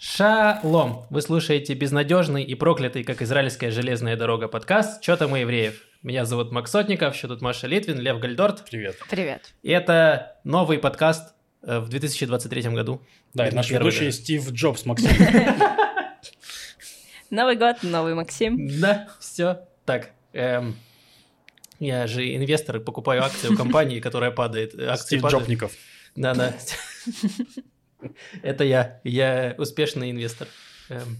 Шалом! Вы слушаете безнадежный и проклятый, как израильская железная дорога подкаст «Чё там у евреев?». Меня зовут Макс Сотников, еще тут Маша Литвин, Лев Гальдорт. Привет. Привет. И это новый подкаст э, в 2023 году. Да, это Это наш первый, ведущий. Стив Джобс, Максим. Новый год, новый Максим. Да, все. Так, эм, я же инвестор и покупаю акции у компании, которая падает. Акции Стив падают. Джобников. Да, да. Это я. Я успешный инвестор. Эм,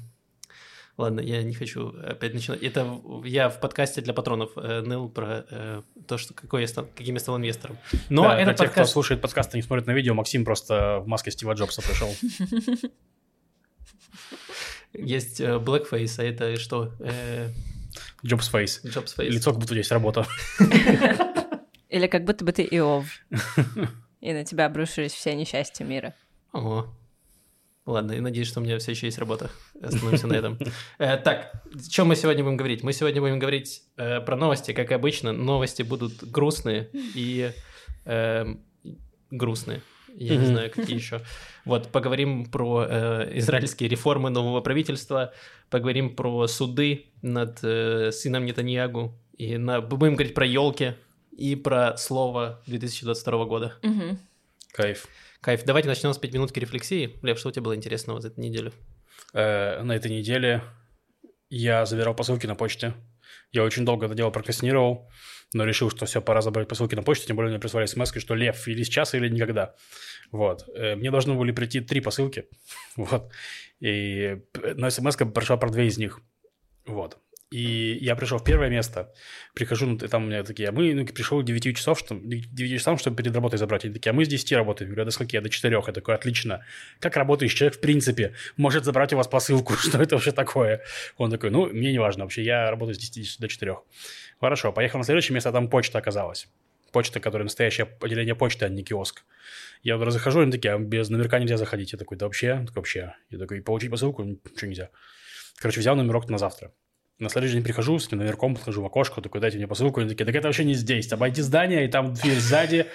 Ладно, я не хочу опять начинать. Это я в подкасте для патронов э, ныл про э, то, что какой я стал, каким я стал инвестором. Но Да, для этот тех, кто подкаст... слушает подкаст и не смотрит на видео, Максим просто в маске Стива Джобса пришел. Есть э, blackface, а это что? Э, Джобс Фейс. Jobs face. Лицо, как будто есть работа. Или как будто бы ты Иов. И на тебя обрушились все несчастья мира. Ого. Ладно, я надеюсь, что у меня все еще есть работа. Остановимся на этом. Э, Так, о чем мы сегодня будем говорить? Мы сегодня будем говорить э, про новости, как обычно. Новости будут грустные и эм, грустные. Я не знаю, какие еще. Вот, поговорим про э, израильские реформы нового правительства, поговорим про суды над э, сыном Нетаньягу, и на... будем говорить про елки и про слово 2022 года. Кайф. Кайф. Давайте начнем с 5 минутки рефлексии. Лев, что у тебя было интересного за эту неделю? Э, На этой неделе я забирал посылки на почте. Я очень долго это дело прокрастинировал, но решил, что все, пора забрать посылки на почту, тем более мне прислали смс что Лев, или сейчас, или никогда. Вот. Э, Мне должны были прийти три посылки. Вот. И п- но смс прошла про две из них. Вот. И я пришел в первое место, прихожу, ну, и там у меня такие, а мы, ну, пришел к 9 часов, что, к 9 часам, чтобы перед работой забрать. Они такие, а мы с 10 работаем. Я говорю, до скольки? Я до 4. Я такой, отлично. Как работающий человек, в принципе, может забрать у вас посылку? Что это вообще такое? Он такой, ну, мне не важно вообще, я работаю с 10 до 4. Хорошо, поехал на следующее место, а там почта оказалась. Почта, которая настоящее отделение почты, а не киоск. Я туда захожу, они такие, а без номерка нельзя заходить. Я такой, да вообще? Такой, вообще. Я такой, получить посылку? Ничего нельзя. Короче, взял номерок на завтра. На следующий день прихожу с номерком, подхожу в окошко, такой, дайте мне посылку. Они такие, так это вообще не здесь. Обойди здание, и там дверь сзади,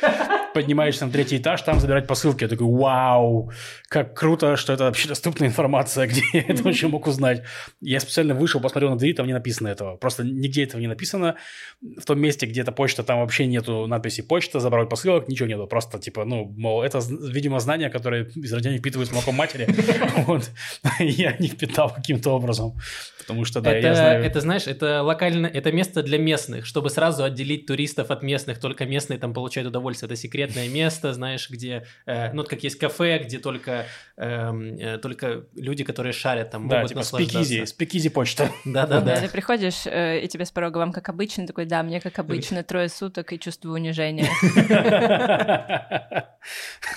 поднимаешься на третий этаж, там забирать посылки. Я такой, вау, как круто, что это вообще доступная информация, где я это вообще мог узнать. Я специально вышел, посмотрел на дверь, там не написано этого. Просто нигде этого не написано. В том месте, где эта почта, там вообще нету надписи «почта», «забрать посылок», ничего нету. Просто, типа, ну, мол, это, видимо, знания, которые из родения впитывают молоком матери. Вот. Я не впитал каким-то образом. Потому что, да, это, я знаю... это, знаешь, это локально, это место для местных, чтобы сразу отделить туристов от местных. Только местные там получают удовольствие. Это секретное место, знаешь, где, э, ну, вот как есть кафе, где только, эм, э, только люди, которые шарят, там Да, могут типа наслаждаться. спикизи, спикизи почта. Да-да-да. Ты приходишь, э, и тебе с порога вам как обычно, такой, да, мне как обычно, трое суток и чувствую унижения.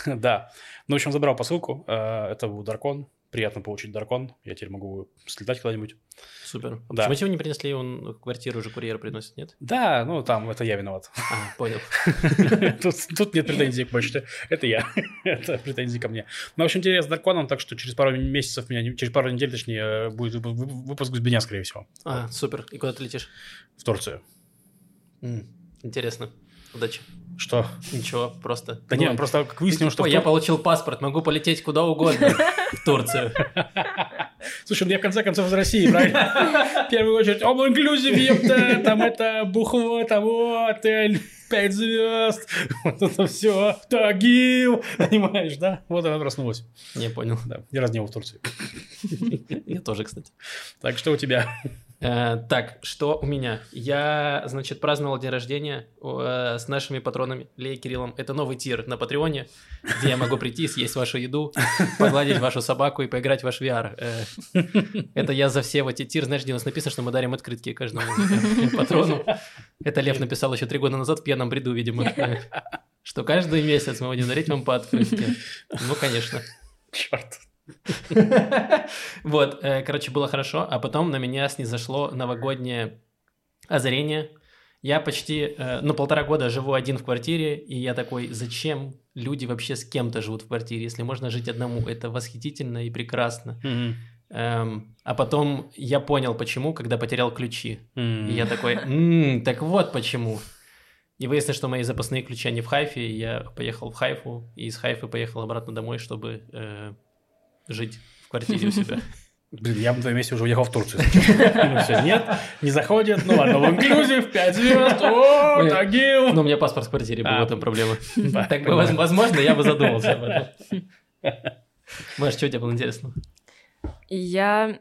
Да. Ну, в общем, забрал посылку. Э, Это был Даркон. Приятно получить Даркон. Я теперь могу слетать куда-нибудь. Супер. А Да. Почему тебе не принесли, он в квартиру уже курьер приносит, нет? Да, ну, там, это я виноват. А, понял. Тут, тут нет претензий к почте. Это я. Это претензии ко мне. Ну, в общем, интересно с Дарконом, так что через пару месяцев, меня, через пару недель, точнее, будет вып- вып- выпуск без меня, скорее всего, А, супер. И куда ты летишь? в Турцию. М, Интересно. Удачи. Что? Ничего, просто. Да Ну, нет, просто как выяснил, что... В я получил паспорт, могу полететь куда угодно в Турцию. Слушай, ну я в конце концов из России, правильно? В первую очередь, all inclusive, там это бухло, там отель, пять звезд, вот это все, Тагил, понимаешь, да? Вот она проснулась. Не понял. Да, ни разу не был в Турции. Я тоже, кстати. Так, что у тебя? Э, Так, что у меня? Я, значит, праздновал день рождения э, с нашими патронами, Леей Кириллом. Это новый тир на Патреоне, где я могу прийти, съесть вашу еду, погладить вашу собаку и поиграть в ваш VR. Э, Это я за все вот эти тир, знаешь, где у нас написано, что мы дарим открытки каждому э, патрону. Это Лев написал еще три года назад в пьяном бреду, видимо, э, что каждый месяц мы будем дарить вам по открытке. Ну, конечно. Черт. Вот, э, короче, было хорошо, а потом на меня снизошло новогоднее озарение. Я почти, э, ну, полтора года живу один в квартире, и я такой, зачем люди вообще с кем-то живут в квартире, если можно жить одному? Это восхитительно и прекрасно. Эм, а потом я понял, почему, когда потерял ключи. М. И я такой, «М, так вот почему. И выяснилось, что мои запасные ключи, они в Хайфе, и я поехал в Хайфу, и из Хайфы поехал обратно домой, чтобы э, жить в квартире у себя. Блин, я бы на твоем месте уже уехал в Турцию. Ну все, нет, не заходит. Ну ладно, в инклюзив, 5 звезд, о, Тагил. Ну, у меня паспорт в квартире был, А. в этом проблема. Так бы, возможно, я бы задумался об этом. Маш, что тебе было интересно? Я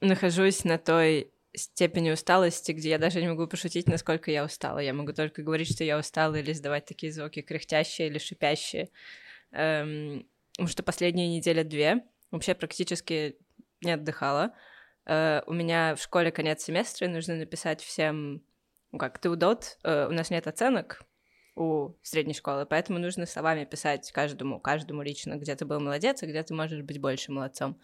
нахожусь на той степени усталости, где я даже не могу пошутить, насколько я устала. Я могу только говорить, что я устала, или издавать такие звуки кряхтящие или шипящие. Эм, потому что последние недели две вообще практически не отдыхала. Э, у меня в школе конец семестра, и нужно написать всем, ну как, ты удот, э, у нас нет оценок у средней школы, поэтому нужно словами писать каждому, каждому лично, где ты был молодец, а где ты можешь быть больше молодцом.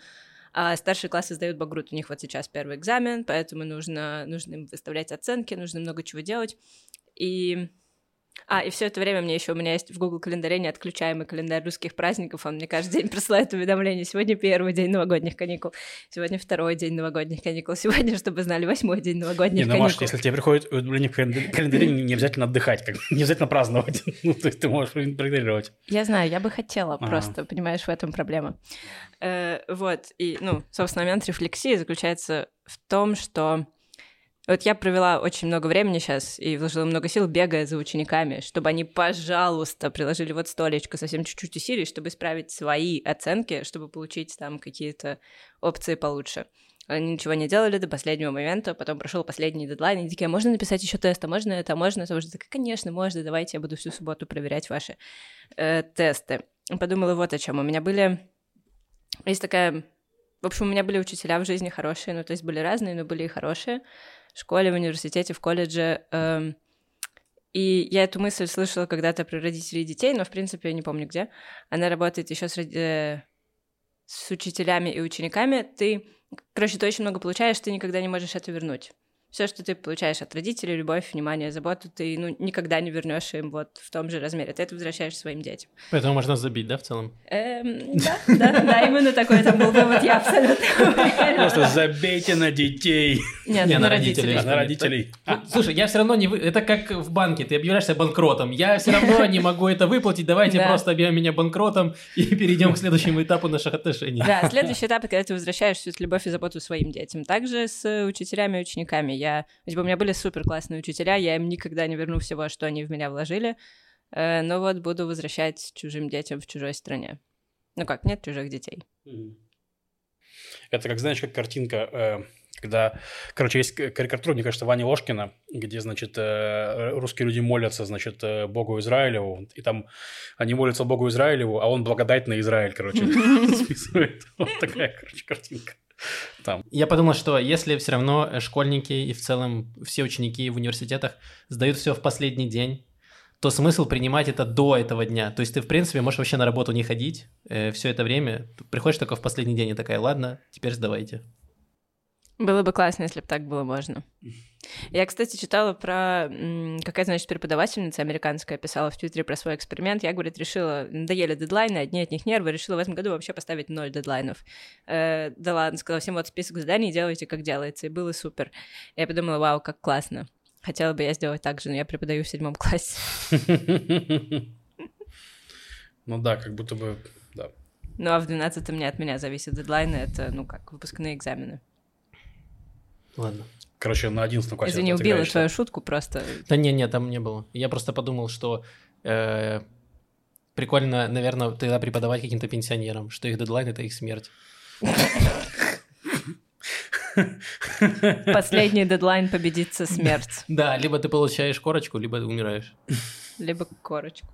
А старшие классы сдают багрут, у них вот сейчас первый экзамен, поэтому нужно, нужно им выставлять оценки, нужно много чего делать. И... А, и все это время мне еще у меня есть в Google календаре неотключаемый календарь русских праздников. Он мне каждый день присылает уведомления. Сегодня первый день новогодних каникул, сегодня второй день новогодних каникул, сегодня, чтобы знали, восьмой день Не, новогодних ну, Маш, каникул. если тебе приходит уведомление в календаре, не не обязательно отдыхать, как, не обязательно праздновать. Ну, то есть ты можешь проигнорировать. Я знаю, я бы хотела, просто, понимаешь, в этом проблема. Э, вот, и, ну, собственно, момент рефлексии заключается в том, что вот я провела очень много времени сейчас и вложила много сил, бегая за учениками, чтобы они, пожалуйста, приложили вот столечко, совсем чуть-чуть усилий, чтобы исправить свои оценки, чтобы получить там какие-то опции получше. Они ничего не делали до последнего момента, потом прошел последний дедлайн, и такие, «А можно написать еще тест, а можно это, а можно это, уже такая, конечно, можно, давайте я буду всю субботу проверять ваши э, тесты. Подумала вот о чем. У меня были... Есть такая... В общем, у меня были учителя в жизни хорошие, ну, то есть были разные, но были и хорошие. В школе, в университете, в колледже. эм, и я эту мысль слышала когда-то про родителей детей, но, в принципе, я не помню где. Она работает еще с, э, с учителями и учениками. Ты, короче, ты очень много получаешь, ты никогда не можешь это вернуть. Все, что ты получаешь от родителей, любовь, внимание, заботу, ты ну, никогда не вернешь им вот в том же размере. Ты это возвращаешь своим детям. Поэтому можно забить, да, в целом? Эм, да, да, да, именно такой там был вывод, я абсолютно. Просто забейте на детей. Нет, Не, на родителей. А, на родителей. Ну, Слушай, я все равно не... вы- Это как в банке, ты объявляешься банкротом. Я все равно не могу это выплатить, давайте Да. просто объявим меня банкротом и перейдем к следующему этапу наших отношений. Да, следующий этап, когда ты возвращаешь всю эту любовь и заботу своим детям. Также с учителями и учениками. Я, типа, у меня были супер классные учителя, я им никогда не верну всего, что они в меня вложили. Э, Но вот буду возвращать чужим детям в чужой стране. Ну как, нет чужих детей. Это как, знаешь, как картинка, э, когда, короче, есть карикатура, мне кажется, Вани Ложкина, где, значит, э, русские люди молятся, значит, э, Богу Израилеву, и там они молятся Богу Израилеву, а он благодать на Израиль, короче. Вот такая, короче, картинка. Там. Я подумал, что если все равно э, школьники и в целом все ученики в университетах сдают все в последний день, то смысл принимать это до этого дня. То есть ты, в принципе, можешь вообще на работу не ходить все это время. Приходишь только в последний день и такая, ладно, теперь сдавайте. Было бы классно, если бы так было можно. Я, кстати, читала про... Какая, значит, преподавательница американская писала в Твиттере про свой эксперимент. Я, говорит, решила... Надоели дедлайны, одни от них нервы. Решила в этом году вообще поставить ноль дедлайнов. Э, да ладно, сказала всем, вот список заданий, делайте, как делается. И было супер. Я подумала, вау, как классно. Хотела бы я сделать так же, но я преподаю в седьмом классе. Ну да, как будто бы, да. Ну а в двенадцатом не от меня зависит дедлайны. Это, ну как, выпускные экзамены. Ладно. Короче, на 11 классе. Извини, убила твою шутку просто. Да не, не, там не было. Я просто подумал, что э, прикольно, наверное, тогда преподавать каким-то пенсионерам, что их дедлайн — это их смерть. Последний дедлайн победится смерть. Да, либо ты получаешь корочку, либо ты умираешь. Либо корочку.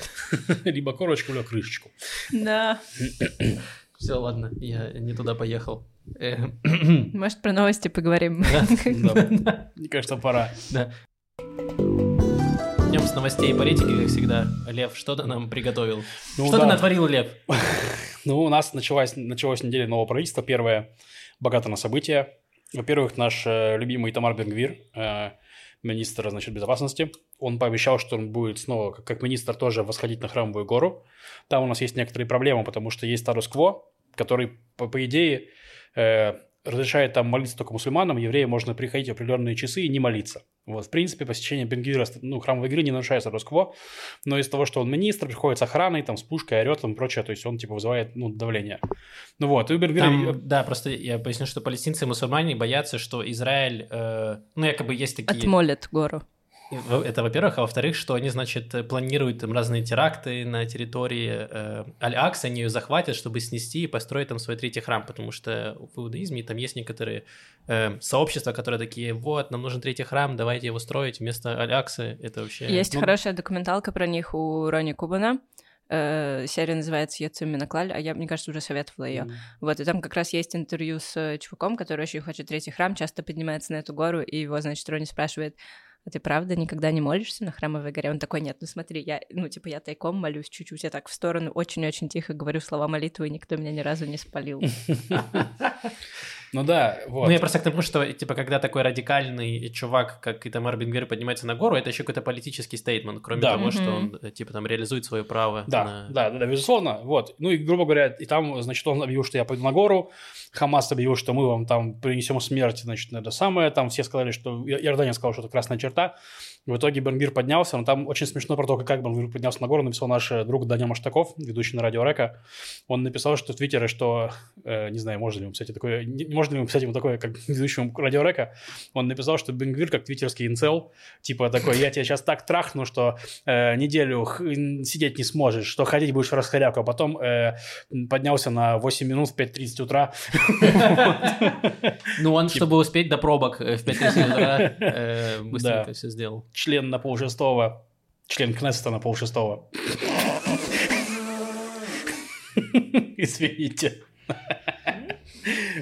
Либо корочку, либо крышечку. Да. Все, ладно, я не туда поехал. Э, Может, про новости поговорим? Мне кажется, пора. Днем с новостей и политики, как всегда. Лев, что ты нам приготовил? Ну что да. ты натворил, Лев? Ну, у нас началась, началась неделя нового правительства. Первое, богато на события. Во-первых, наш э, любимый Тамар Бенгвир, э, министр, значит, безопасности, он пообещал, что он будет снова, как, как министр, тоже восходить на Храмовую гору. Там у нас есть некоторые проблемы, потому что есть статус-кво, который, по, по идее, э, разрешает там молиться только мусульманам, евреям можно приходить в определенные часы и не молиться. Вот, в принципе, посещение Бенгвира, ну, храмовой игры не нарушает статус-кво, но из-за того, что он министр, приходит с охраной, там, с пушкой, орет и прочее, то есть он, типа, вызывает, ну, давление. Ну вот, и Бенгвир... Там, да, просто я поясню, что палестинцы и мусульмане боятся, что Израиль, э, ну, якобы есть такие... Отмолят гору. Это, во-первых, а во-вторых, что они, значит, планируют там разные теракты на территории э, Аль-Акс, они ее захватят, чтобы снести и построить там свой третий храм, потому что в иудаизме там есть некоторые э, сообщества, которые такие, вот, нам нужен третий храм, давайте его строить вместо Аль-Аксы, это вообще... Есть ну... хорошая документалка про них у Рони Кубана, э, серия называется «Яцуми Наклаль», а я, мне кажется, уже советовала ее. Mm. Вот, и там как раз есть интервью с чуваком, который очень хочет третий храм, часто поднимается на эту гору, и его, значит, Рони спрашивает, а ты правда никогда не молишься на храмовой горе? Он такой, нет, ну смотри, я, ну, типа, я тайком молюсь чуть-чуть, я так в сторону очень-очень тихо говорю слова молитвы, и никто меня ни разу не спалил. Ну да, вот. Ну я просто к тому, что, типа, когда такой радикальный чувак, как Итамар Бенгвир, поднимается на гору, это еще какой-то политический стейтмент, кроме да. того, что он, типа, там реализует свое право. Да, на... да, да, безусловно, вот. Ну и, грубо говоря, и там, значит, он объявил, что я пойду на гору, Хамас объявил, что мы вам там принесем смерть, значит, это самое, там все сказали, что Иордания сказала, что это красная черта, в итоге Бенгвир поднялся, но там очень смешно про то, как Бенгвир поднялся на гору, написал наш э, друг Даня Маштаков, ведущий на радио Река. Он написал, что в Твиттере, что, э, не знаю, можно ли ему писать такое, не, можно ли ему писать ему такое, как ведущему радио Река, он написал, что Бенгвир как твиттерский инцел, типа такой, я тебя сейчас так трахну, что э, неделю сидеть не сможешь, что ходить будешь в расхоряку, а потом э, поднялся на 8 минут в 5.30 утра. Ну, он, чтобы успеть до пробок э, в 5.30 утра, быстренько все сделал член на полшестого, член Кнессета на полшестого. Извините.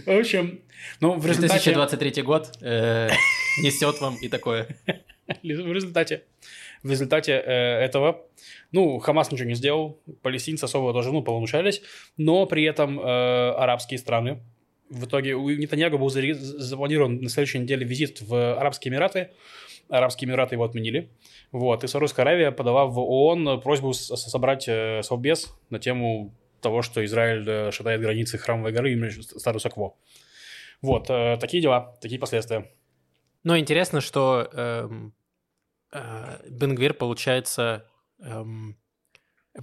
В общем, ну, в результате... 2023 год э, несет вам и такое. В результате, в результате э, этого, ну, Хамас ничего не сделал, палестинцы особо тоже, ну, повнушались, но при этом э, арабские страны, в итоге у Нетаньяго был запланирован на следующей неделе визит в Арабские Эмираты, Арабские Эмираты его отменили. Вот, и Саудовская Аравия подала в ООН просьбу собрать э, совбез на тему того, что Израиль э, шатает границы Храмовой горы именно статуса кво. Вот, э, такие дела, такие последствия. Но интересно, что эм, э, Бенгвир, получается, эм,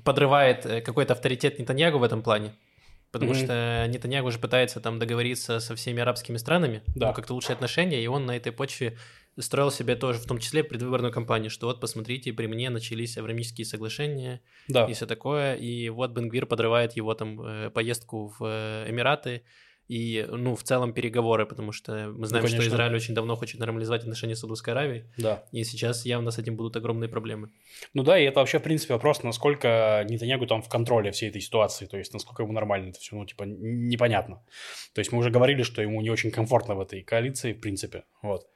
подрывает какой-то авторитет Нетаньягу в этом плане. Потому mm-hmm. что Нетаньягу уже пытается там договориться со всеми арабскими странами, да. ну, как-то лучшие отношения, и он на этой почве строил себе тоже, в том числе, предвыборную кампанию, что вот, посмотрите, при мне начались аврамические соглашения да. и все такое, и вот Бенгвир подрывает его там э, поездку в э, Эмираты, и, ну, в целом переговоры, потому что мы знаем, ну, что Израиль очень давно хочет нормализовать отношения с Саудовской Аравией, да. и сейчас явно с этим будут огромные проблемы. Ну да, и это вообще, в принципе, вопрос, насколько Нетаньягу там в контроле всей этой ситуации, то есть насколько ему нормально это все, ну, типа, непонятно. То есть мы уже говорили, что ему не очень комфортно в этой коалиции, в принципе, вот.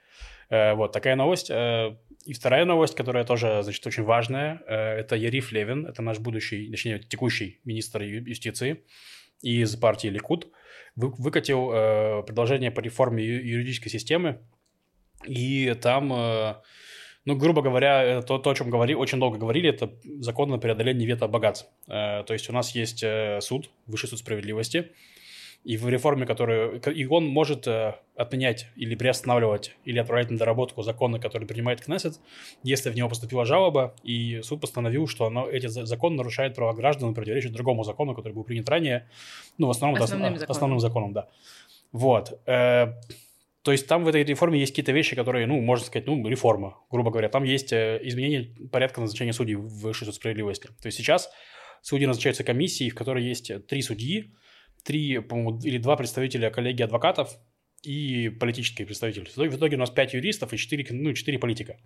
Э, вот такая новость. Э, и вторая новость, которая тоже, значит, очень важная, э, это Яриф Левин, это наш будущий, точнее, текущий министр юстиции из партии Ликуд, выкатил предложение по реформе юридической системы, и там ну, грубо говоря, то, то, о чем говорили, очень долго говорили, это закон на преодоление вето богатств. то есть у нас есть суд, Высший суд справедливости, и в реформе, которую... И он может э, отменять или приостанавливать, или отправлять на доработку законы, которые принимает Кнессет, если в него поступила жалоба, и суд постановил, что оно, эти закон нарушает права граждан и противоречит другому закону, который был принят ранее. Ну, в основном... Основным, это, законом. основным законом, да. Вот. Э, то есть там в этой реформе есть какие-то вещи, которые, ну, можно сказать, ну, реформа, грубо говоря. Там есть э, изменение порядка назначения судей в высшей суд справедливости. То есть сейчас судьи назначаются комиссией, в которой есть три судьи, три, по-моему, или два представителя коллегии адвокатов и политические представители. В итоге у нас пять юристов и четыре, ну, четыре политика.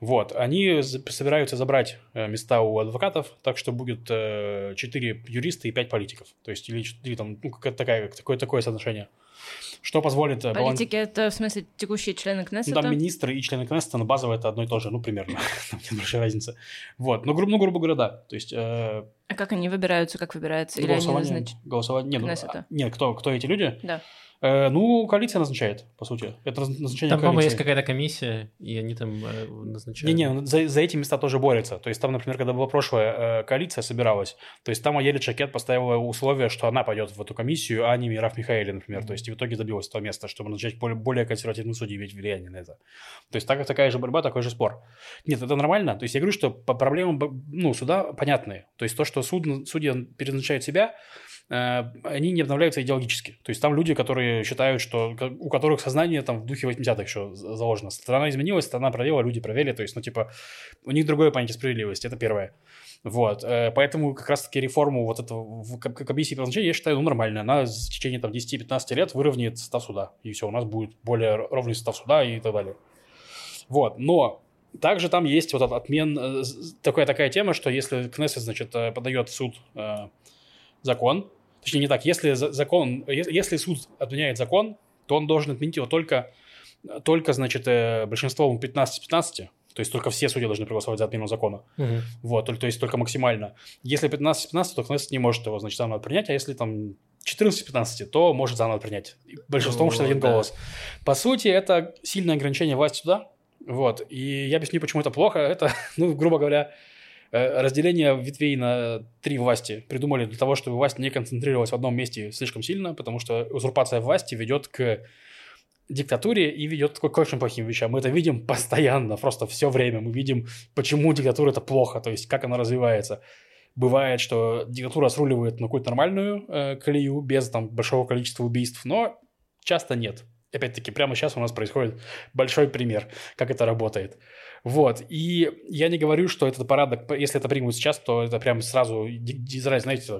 Вот, они собираются забрать э, места у адвокатов, так что будет э, 4 юриста и 5 политиков. То есть, или, или там, ну, такое, такое, такое соотношение. Что позволит... Э, Политики баланс... это, в смысле, текущие члены Кнессета? Ну, там министры и члены Кнессета, но базово это одно и то же, ну, примерно. Там нет большой разницы. Вот, ну, гру- ну грубо говоря, да. То есть... Э... А как они выбираются, как выбираются? Или они назначают? Голосование. Нет, ну, нет кто, кто эти люди? Да. Э, ну, коалиция назначает, по сути. Это назначение Там, по-моему, есть какая-то комиссия, и они там э, назначают. Не-не, за, за эти места тоже борются. То есть там, например, когда была прошлая э, коалиция собиралась, то есть там Аелит Шакет поставила условие, что она пойдет в эту комиссию, а не Мираф Михаэли, например. То есть справедливости в итоге добилась этого места, чтобы начать более, более консервативным судьи иметь влияние на это. То есть так, такая же борьба, такой же спор. Нет, это нормально. То есть я говорю, что по проблемам ну, суда понятные. То есть то, что суд, судья переназначает себя, они не обновляются идеологически. То есть там люди, которые считают, что у которых сознание там в духе 80-х еще заложено. Страна изменилась, страна провела, люди провели. То есть, ну, типа, у них другое понятие справедливости. Это первое. Вот, э, поэтому как раз-таки реформу вот этого в комиссии по я считаю, ну, нормально. Она в течение там 10-15 лет выровняет состав суда. И все, у нас будет более ровный состав суда и так далее. Вот, но также там есть вот отмен, э, такая, такая тема, что если Кнессет, значит, э, подает в суд э, закон, точнее не так, если закон, если суд отменяет закон, то он должен отменить его только, только значит, большинством 15-15, то есть только все судьи должны проголосовать за отмену закона. Угу. Вот, то, то есть только максимально. Если 15-15, то Кнессет не может его, значит, заново принять, а если там 14-15, то может заново принять. Большинством, ну, что один да. голос. По сути, это сильное ограничение власти суда. Вот. И я объясню, почему это плохо. Это, ну, грубо говоря, э, разделение ветвей на три власти придумали для того, чтобы власть не концентрировалась в одном месте слишком сильно, потому что узурпация власти ведет к диктатуре и ведет к очень плохим вещам. Мы это видим постоянно, просто все время. Мы видим, почему диктатура это плохо, то есть как она развивается. Бывает, что диктатура сруливает на какую-то нормальную э, колею без там большого количества убийств, но часто нет. Опять-таки, прямо сейчас у нас происходит большой пример, как это работает. Вот. И я не говорю, что этот порядок, если это примут сейчас, то это прям сразу, знаете,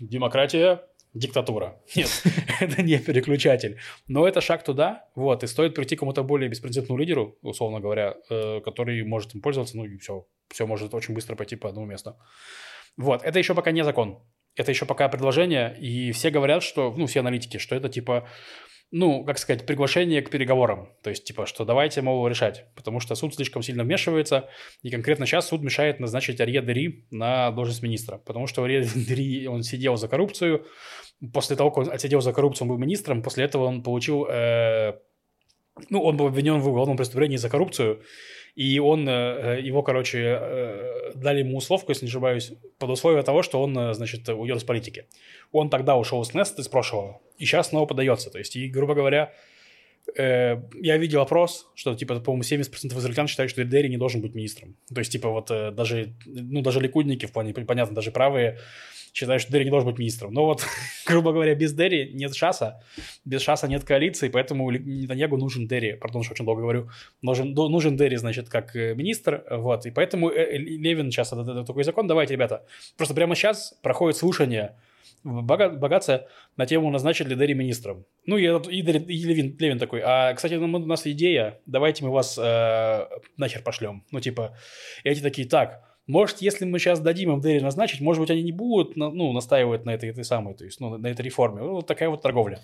демократия, диктатура. Нет, это не переключатель. Но это шаг туда, вот, и стоит прийти кому-то более беспрецедентному лидеру, условно говоря, э, который может им пользоваться, ну и все, все может очень быстро пойти по одному месту. Вот, это еще пока не закон. Это еще пока предложение, и все говорят, что, ну, все аналитики, что это типа ну, как сказать, приглашение к переговорам. То есть, типа, что давайте, мол, решать. Потому что суд слишком сильно вмешивается, и конкретно сейчас суд мешает назначить Арье Дери на должность министра. Потому что Арье Дери, он сидел за коррупцию. После того, как он отсидел за коррупцию, он был министром, после этого он получил... Э, ну, он был обвинен в уголовном преступлении за коррупцию, и он, э, его, короче, э, дали ему условку, если не ошибаюсь, под условие того, что он, э, значит, уйдет из политики. Он тогда ушел из Нест из прошлого, и сейчас снова подается. То есть, и, грубо говоря, я видел опрос, что, типа, по-моему, 70% израильтян считают, что Дерри не должен быть министром. То есть, типа, вот даже, ну, даже ликудники, в плане, понятно, даже правые, считают, что Дерри не должен быть министром. Но вот, грубо говоря, без Дерри нет шаса, без шаса нет коалиции, поэтому Нетаньягу нужен Дерри, пардон, что очень долго говорю, нужен, нужен Дерри, значит, как э, министр, вот, и поэтому э, э, Левин сейчас, это, это такой закон, давайте, ребята, просто прямо сейчас проходит слушание богатство на тему назначить ли Дерри министром. Ну, и, и, и Левин, Левин такой, а, кстати, у нас идея, давайте мы вас э, нахер пошлем. Ну, типа, и эти такие, так, может, если мы сейчас дадим им Дерри назначить, может быть, они не будут ну, настаивать на этой, этой самой, то есть ну, на этой реформе. Вот такая вот торговля.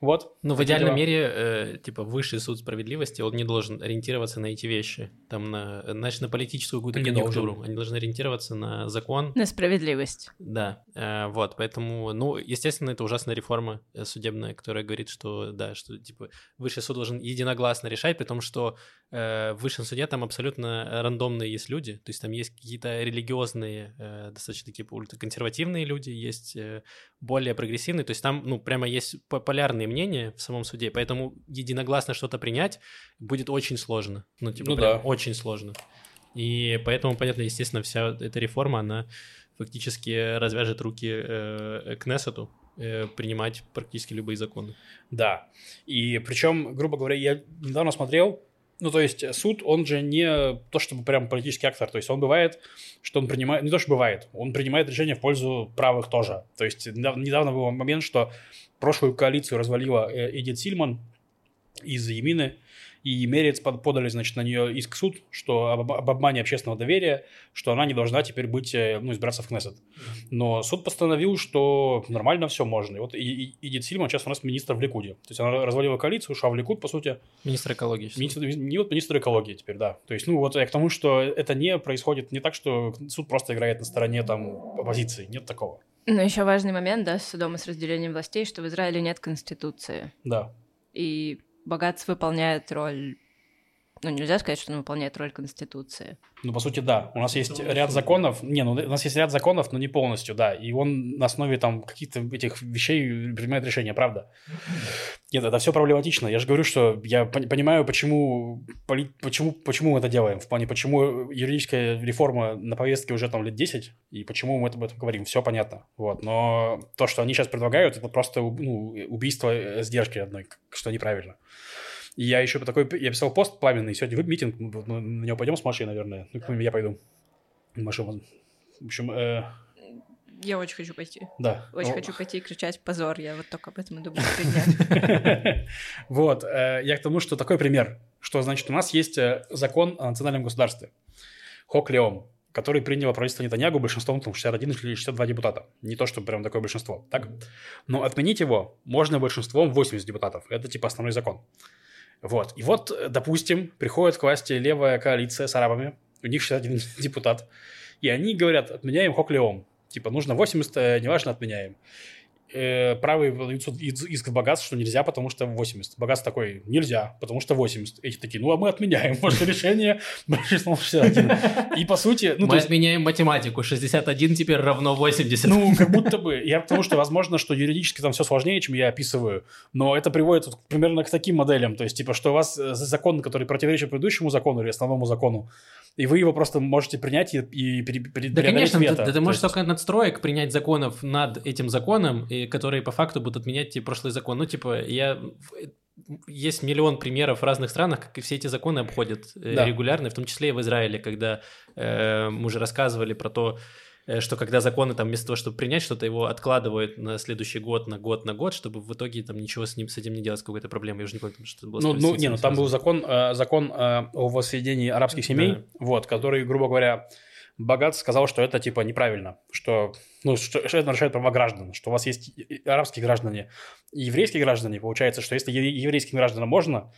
Вот. Ну, в идеальном дела. мире, э, типа, высший суд справедливости, он не должен ориентироваться на эти вещи, там, на, значит, на политическую какую-то конъюнктуру. Должен. Они должны ориентироваться на закон. На справедливость. Да, э, вот, поэтому, ну, естественно, это ужасная реформа э, судебная, которая говорит, что, да, что, типа, высший суд должен единогласно решать, при том, что в высшем суде там абсолютно рандомные есть люди, то есть там есть какие-то религиозные, э, достаточно такие ультраконсервативные люди, есть э, более прогрессивные, то есть там, ну, прямо есть полярные мнения в самом суде, поэтому единогласно что-то принять будет очень сложно. Ну, типа, ну, да. очень сложно. И поэтому, понятно, естественно, вся эта реформа, она фактически развяжет руки э, Кнессету э, принимать практически любые законы. Да. И причем, грубо говоря, я недавно смотрел, ну, то есть суд, он же не то, чтобы прям политический актор. То есть он бывает, что он принимает... Не то, что бывает. Он принимает решения в пользу правых тоже. То есть недавно был момент, что прошлую коалицию развалила э, Эдит Сильман из Емины, и Мерец подали, значит, на нее иск в суд, что об, об обмане общественного доверия, что она не должна теперь быть, э, ну, избираться в Кнессет. Но суд постановил, что нормально все можно. И вот Эдит Сильман сейчас у нас министр в Ликуде. То есть она развалила коалицию, ушла в Ликуд, по сути. Министр экологии. Министр, не вот министр экологии теперь, да. То есть, ну, вот я к тому, что это не происходит не так, что суд просто играет на стороне там оппозиции. Нет такого. Но еще важный момент, да, с судом и с разделением властей, что в Израиле нет конституции. Да. И богатство выполняет роль ну, нельзя сказать, что он выполняет роль Конституции. Ну, по сути, да. У нас есть ряд законов. Не, ну, у нас есть ряд законов, но не полностью, да. И он на основе там каких-то этих вещей принимает решения, правда. Нет, это все проблематично. Я же говорю, что я пон- понимаю, почему, поли- почему, почему мы это делаем. В плане, почему юридическая реформа на повестке уже там лет 10, и почему мы об этом говорим. Все понятно. Вот. Но то, что они сейчас предлагают, это просто ну, убийство э, сдержки одной, что неправильно. И я еще такой, я писал пост пламенный, сегодня митинг, ну, на него пойдем с Машей, наверное. Ну, я пойду. Маша, в общем, э, Я очень хочу пойти. да. Очень Ну, хочу пойти и кричать «позор». Я вот только об этом и думаю. Вот, э, я к тому, что такой пример, что, значит, у нас есть э, закон о национальном государстве, Хок-Леом, который приняло правительство Нетаньягу большинством, там, 61 или 62 депутата. Не то, чтобы прям такое большинство, так? Но отменить его можно большинством 80 депутатов. Это, типа, основной закон. Вот. И вот, э, допустим, приходит к власти левая коалиция с арабами, у них 61 депутат, и они говорят, отменяем Хок-Леом. Типа, нужно 80, э, неважно, отменяем э, правые выдаются из- иск в богатство, что нельзя, потому что 80. Богатство такой, нельзя, потому что 80. Эти такие, ну, а мы отменяем ваше решение большинством 61. И, по сути, ну, Мы есть, отменяем математику. 61 теперь равно 80. ну, как будто бы, я к тому, что, возможно, что юридически там все сложнее, чем я описываю, но это приводит вот примерно к таким моделям, то есть, типа, что у вас э, закон, который противоречит предыдущему закону или основному закону, и вы его просто можете принять и, и пере- пере- Да, конечно, вето. да, да ты можешь есть- только надстроек принять законов над этим законом, и которые по факту будут отменять тебе прошлый закон. Ну, типа, я... Есть миллион примеров в разных странах, как и все эти законы обходят э, Да. регулярно, в том числе и в Израиле, когда э, мы уже рассказывали про то, что когда законы там вместо того, чтобы принять что-то, его откладывают на следующий год, на год, на год, чтобы в итоге там ничего с ним с этим не делать, с какой-то проблемой. Я уже не помню, что это было. Ну, ну, не, ну там был закон, э, закон э, о воссоединении арабских семей, Да. вот, который, грубо говоря, Богат сказал, что это типа неправильно, что, ну, что, что это нарушает права граждан, что у вас есть арабские граждане еврейские граждане, получается, что если еврейским гражданам можно,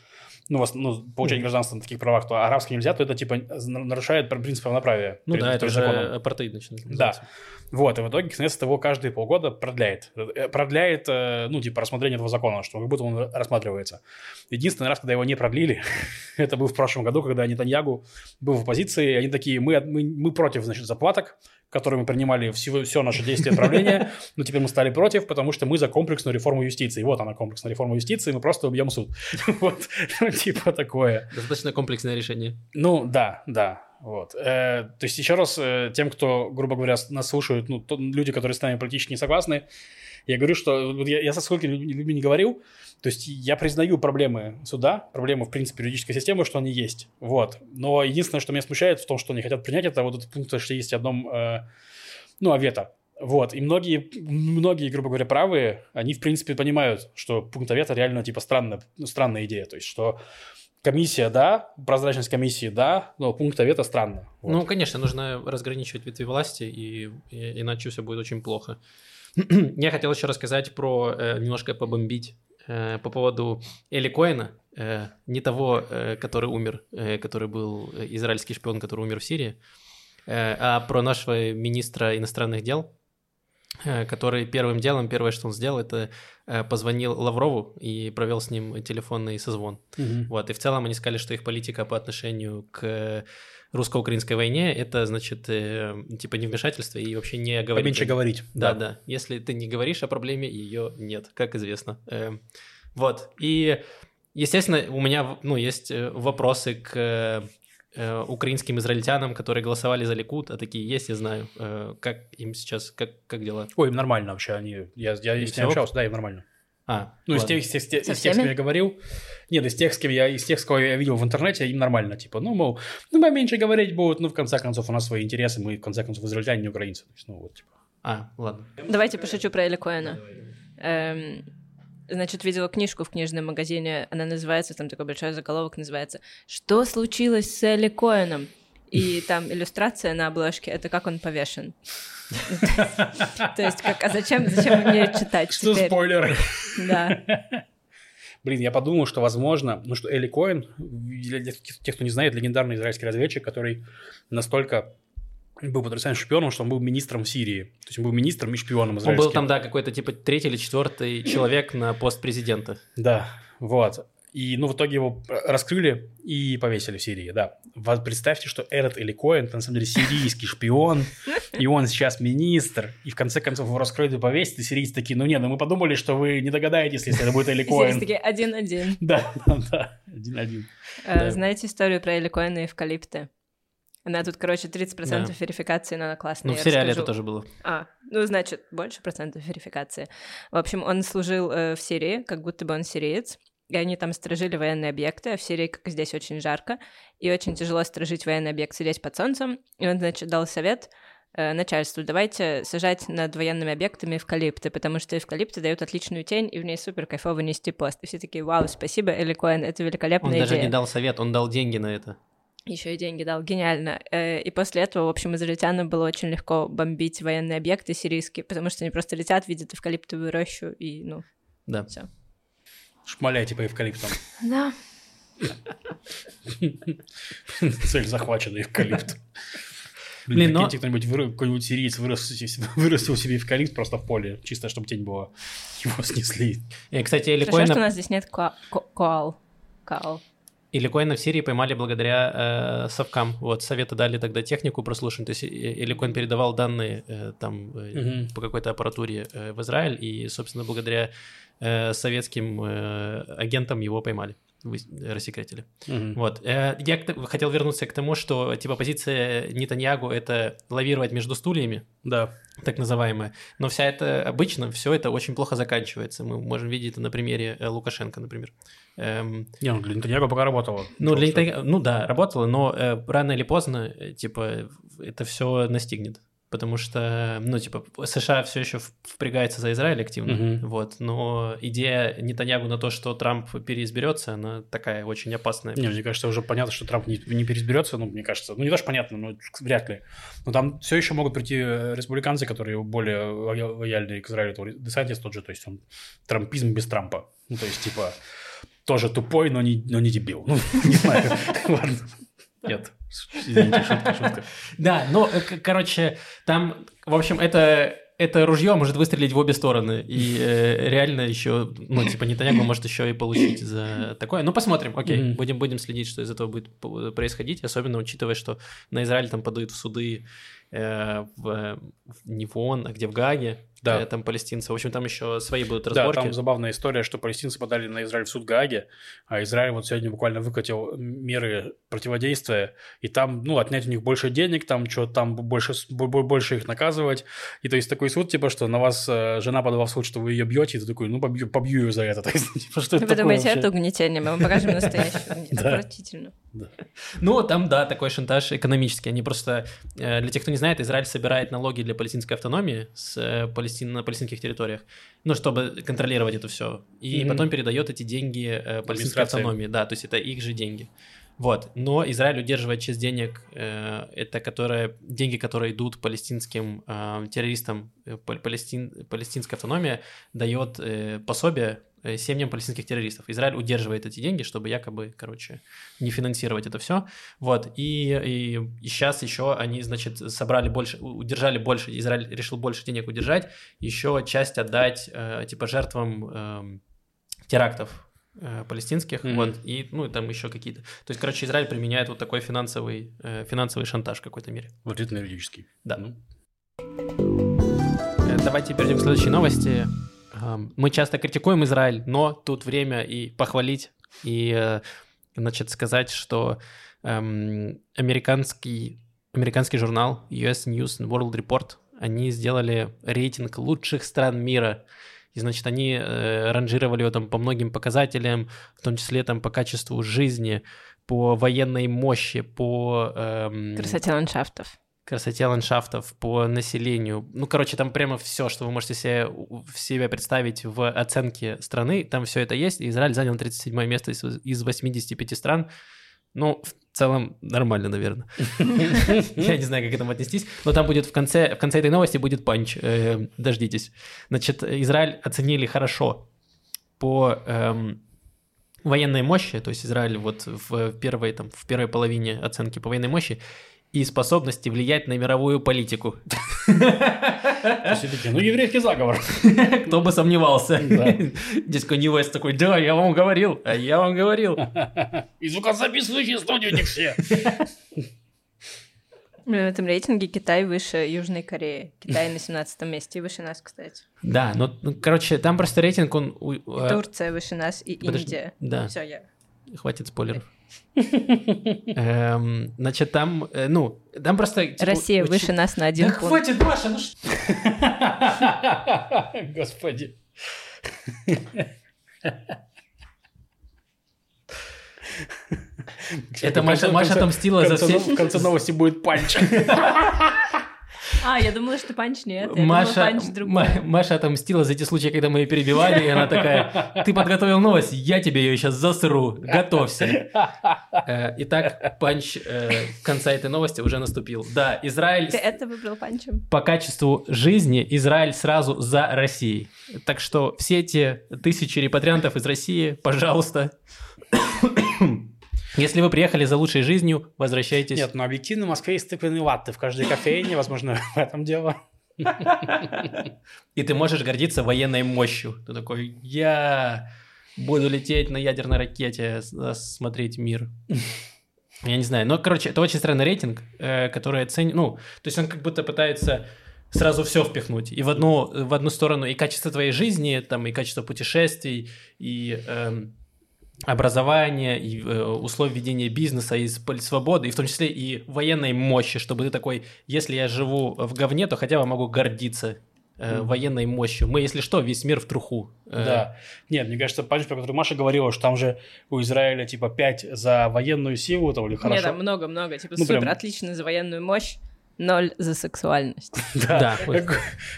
ну, вас, ну получать гражданство на таких правах, то арабским нельзя, то это типа на- нарушает принцип равноправия. Ну да, это перед уже законом. апартеид начинает Да. Вот, и в итоге Кнессет его каждые полгода продляет. Э, Продляет, э, ну, типа, рассмотрение этого закона, что как будто он рассматривается. Единственный раз, когда его не продлили, это был в прошлом году, когда Нетаньягу был в оппозиции, и они такие, мы, мы, мы против, значит, заплаток, которые мы принимали все, все наше 10 лет правления, но теперь мы стали против, потому что мы за комплексную реформу юстиции. Вот она, комплексная реформа юстиции, мы просто убьем суд. Вот, ну, типа такое. Достаточно комплексное решение. Ну, да, да. Вот. Э, то есть, еще раз, э, тем, кто, грубо говоря, нас слушают, ну, то- люди, которые с нами политически не согласны, я говорю, что вот я, я со сколькими людьми не говорил, то есть я признаю проблемы суда, проблемы, в принципе, юридической системы, что они есть. Вот. Но единственное, что меня смущает в том, что они хотят принять, это вот этот пункт 60 одном, э, ну, о вето. Вот, и многие, многие, грубо говоря, правые, они, в принципе, понимают, что пункт вето реально, типа, странная, странная идея, то есть, что комиссия, да, прозрачность комиссии, да, но пункт вето странно. Вот. Ну, конечно, нужно разграничивать ветви власти, и, и- иначе все будет очень плохо. Я хотел еще рассказать про, э, немножко побомбить э, по поводу Эли Коэна, э, не того, э, который умер, э, который был израильский шпион, который умер в Сирии, э, а про нашего министра иностранных дел, который первым делом, первое, что он сделал, это э, позвонил Лаврову и провел с ним телефонный созвон. Мгм. Вот, и в целом они сказали, что их политика по отношению к русско-украинской войне это значит э, типа невмешательство и вообще не говорить. Поменьше говорить. Да, да. Если ты не говоришь о проблеме, ее нет, как известно. Эм, вот. И, естественно, у меня ну, есть э, вопросы к э, украинским израильтянам, которые голосовали за Ликут, а такие есть, я знаю. Э, как им сейчас, как, как дела? Ой, им нормально вообще. Они, я, я И с ними общался, да, им нормально. А, Ну, из ладно. тех, из, тех, из тех, Со из тех, с кем я говорил. Нет, из тех, с кем я, из тех, с кого я видел в интернете, им нормально. Типа, ну, мол, ну, мы меньше говорить будут, ну, в конце концов, у нас свои интересы, мы, в конце концов, израильтяне, не украинцы. То есть, ну, вот, типа. А, ладно. Давайте пошучу про Эли Коэна. Эм, значит, видела книжку в книжном магазине, она называется, там такой большой заголовок называется «Что случилось с Эли Коэном?» И там иллюстрация на обложке, это как он повешен. То есть, как, а зачем, зачем мне читать Что спойлеры? Да. Блин, я подумал, что возможно, ну что Эли Коэн, для тех, кто не знает, легендарный израильский разведчик, который настолько был потрясающим шпионом, что он был министром в Сирии. То есть он был министром и шпионом Он израильским. был там, да, какой-то типа третий или четвертый человек на пост президента. Да, вот. И, ну, в итоге его раскрыли и повесили в Сирии, да. Вот представьте, что этот Эли Коэн, это на самом деле сирийский шпион, и он сейчас министр, и в конце концов его раскроют и повесят, и сирийцы такие, ну нет, ну мы подумали, что вы не догадаетесь, если это будет Эли Коэн. Сирийцы такие, один-один. Да, да, да, один-один. Э. Знаете историю про Эли Коэна и эвкалипты? Она тут, короче, 30% Да. верификации, но она классная. Ну, в сериале расскажу. это тоже было. А, ну, значит, больше процентов верификации. В общем, он служил э, в Сирии, как будто бы он сириец, и они там сторожили военные объекты, а в Сирии, как и здесь, очень жарко, и очень тяжело сторожить военный объект, сидеть под солнцем, и он, значит, дал совет э, начальству, давайте сажать над военными объектами эвкалипты, потому что эвкалипты дают отличную тень, и в ней супер кайфово нести пост. И все такие, вау, спасибо, Эли Коэн, это Он великолепная даже идея. не дал совет, он дал деньги на это. Еще и деньги дал, гениально. Э, И после этого, в общем, израильтянам было очень легко бомбить военные объекты сирийские, потому что они просто летят, видят эвкалиптовую рощу и, ну, Да. все. Шмаляйте по эвкалиптам. Да. Цель захвачена эвкалипт. Блин, но- кто-нибудь, какой-нибудь сириец вырастил, себе эвкалипт просто в поле, чисто чтобы тень была. Его снесли. И, кстати, Эли Хорошо, что у нас здесь нет коа- ко- коал. Коэна в Сирии поймали благодаря э, совкам. Вот, советы дали тогда технику прослушивания. То есть Эли Коэн передавал данные э, там э, Мгм. по какой-то аппаратуре э, в Израиль, и, собственно, благодаря э, советским э, агентам его поймали, вы- рассекретили. Мгм. Вот. Э, Я хотел вернуться к тому, что типа позиция Нетаньягу это лавировать между стульями, Да. так называемая. Но вся это обычно все это очень плохо заканчивается. Мы можем видеть это на примере э, Лукашенко, например. Эм, Не, ну для Нетаньяго пока работало. ну, для Просто- Нетанья- ну да, работало, но э, рано или поздно, э, типа, это все настигнет. Потому что, ну, типа, США все еще впрягается за Израиль активно, Мгм. вот, но идея Нетаньягу на то, что Трамп переизберется, она такая очень опасная. Не, мне кажется, уже понятно, что Трамп не, не переизберется, ну, мне кажется. Ну, не что понятно, но вряд ли. Но там все еще могут прийти э, республиканцы, которые более лоя- лояльные к Израилю. То Десантис тот же, то есть он трампизм без Трампа. Ну, то есть, типа, тоже тупой, но не, но не дебил. Ну, не знаю. Ладно. Нет. Извините, шутка, шутка. Да, но, э, короче, там, в общем, это, это ружье может выстрелить в обе стороны. И э, реально еще, ну, типа, Нетаньягу может еще и получить за такое. Ну, посмотрим, окей. Мгм. Будем, будем следить, что из этого будет происходить. Особенно учитывая, что на Израиль там подают в суды э, в, не в ООН, а где в Гааге. Да. Э, там палестинцы. В общем, там еще свои будут Да, разборки. там забавная история, что палестинцы подали на Израиль в суд Гааге, а Израиль вот сегодня буквально выкатил меры противодействия, и там, ну, отнять у них больше денег, там что там больше, больше их наказывать. И то есть такой суд, типа, что на вас э, жена подала в суд, что вы ее бьете, и ты такой, ну, побью, побью ее за это. То есть, типа, что это Вы такое думаете, вообще? это угнетение? Мы вам покажем настоящее. Да. Отвратительно. Ну, там, да, такой шантаж экономический. Они просто, э, для тех, кто не знает, Израиль собирает налоги для палестинской автономии с э, Палестин, на палестинских территориях, ну, чтобы контролировать это все. И Мгм. потом передает эти деньги э, палестинской автономии. Да, то есть это их же деньги. Вот. Но Израиль удерживает часть денег, э, это которые, деньги, которые идут палестинским э, террористам, э, пал- палестин, палестинская автономия дает э, пособие семьям палестинских террористов. Израиль удерживает эти деньги, чтобы якобы, короче, не финансировать это все. Вот, и, и, сейчас еще они, значит, собрали больше, удержали больше, Израиль решил больше денег удержать, еще часть отдать, э, типа, жертвам эм, терактов э, палестинских, Мгм. вот, и, ну, и там еще какие-то. То есть, короче, Израиль применяет вот такой финансовый, э, финансовый шантаж в какой-то мере. Вредно юридический. Да. Ну, Э, Давайте перейдем к следующей новости. Мы часто критикуем Израиль, но тут время и похвалить, и, э, значит, сказать, что эм, американский, американский журнал US News and World Report, они сделали рейтинг лучших стран мира. И, значит, они э, ранжировали его там по многим показателям, в том числе там по качеству жизни, по военной мощи, по... эм, Красоте ландшафтов. Красоте ландшафтов, по населению. Ну, короче, там прямо все, что вы можете себе, себе представить в оценке страны, там все это есть. И Израиль занял 37 место из, из 85 стран. Ну, в целом нормально, наверное. Я не знаю, как к этому отнестись. Но там будет в конце, в конце этой новости будет панч. Э, Дождитесь. Значит, Израиль оценили хорошо по эм, военной мощи. То есть Израиль вот в первой, там, в первой половине оценки по военной мощи и способности влиять на мировую политику. Ну, еврейский заговор. Кто бы сомневался. Да. Дядька Ньюэст такой, да, я вам говорил, а я вам говорил. И звукозаписывающие студии не все. В этом рейтинге Китай выше Южной Кореи. Китай на 17 месте и выше нас, кстати. Да, ну, ну, короче, там просто рейтинг, он... у- э, Турция выше нас и подожди, Индия. да. Все, я. Хватит спойлеров. Эм, Значит, там, э, ну, там просто... типа, Россия очень- выше нас на один Да пункт. хватит, Маша, ну что? Господи. Это Маша, Маша отомстила в за конце- все... В конце новости будет панч. А, я думала, что панч нет. Я думала, Маша, панч другой. Ма- Маша отомстила за те случаи, когда мы ее перебивали, и она такая, ты подготовил новость, я тебе ее сейчас засру, готовься. Э, Итак, панч э, конца этой новости уже наступил. Да, Израиль Ты это выбрал панчем? по качеству жизни, Израиль сразу за Россией. Так что все эти тысячи репатриантов из России, пожалуйста, если вы приехали за лучшей жизнью, возвращайтесь. Нет, но объективно в Москве есть тыквенные латты в каждой кофейне, возможно, в этом дело. И ты можешь гордиться военной мощью. Ты такой, я буду лететь на ядерной ракете, с- смотреть мир. Я не знаю. Но, короче, это очень странный рейтинг, э, который оценивает... Ну, то есть он как будто пытается сразу все впихнуть. И в одну, в одну сторону и качество твоей жизни, там, и качество путешествий, и эм, образования, и э, условий ведения бизнеса, и свободы, и в том числе и военной мощи, чтобы ты такой, если я живу в говне, то хотя бы могу гордиться э, Мгм. военной мощью. Мы, если что, весь мир в труху. Э, Да. Нет, мне кажется, панч, про который Маша говорила, что там же у Израиля типа 5 за военную силу, там, или Нет, хорошо. там много-много. Типа Ну, супер, прям- отлично за военную мощь, ноль за сексуальность. Да.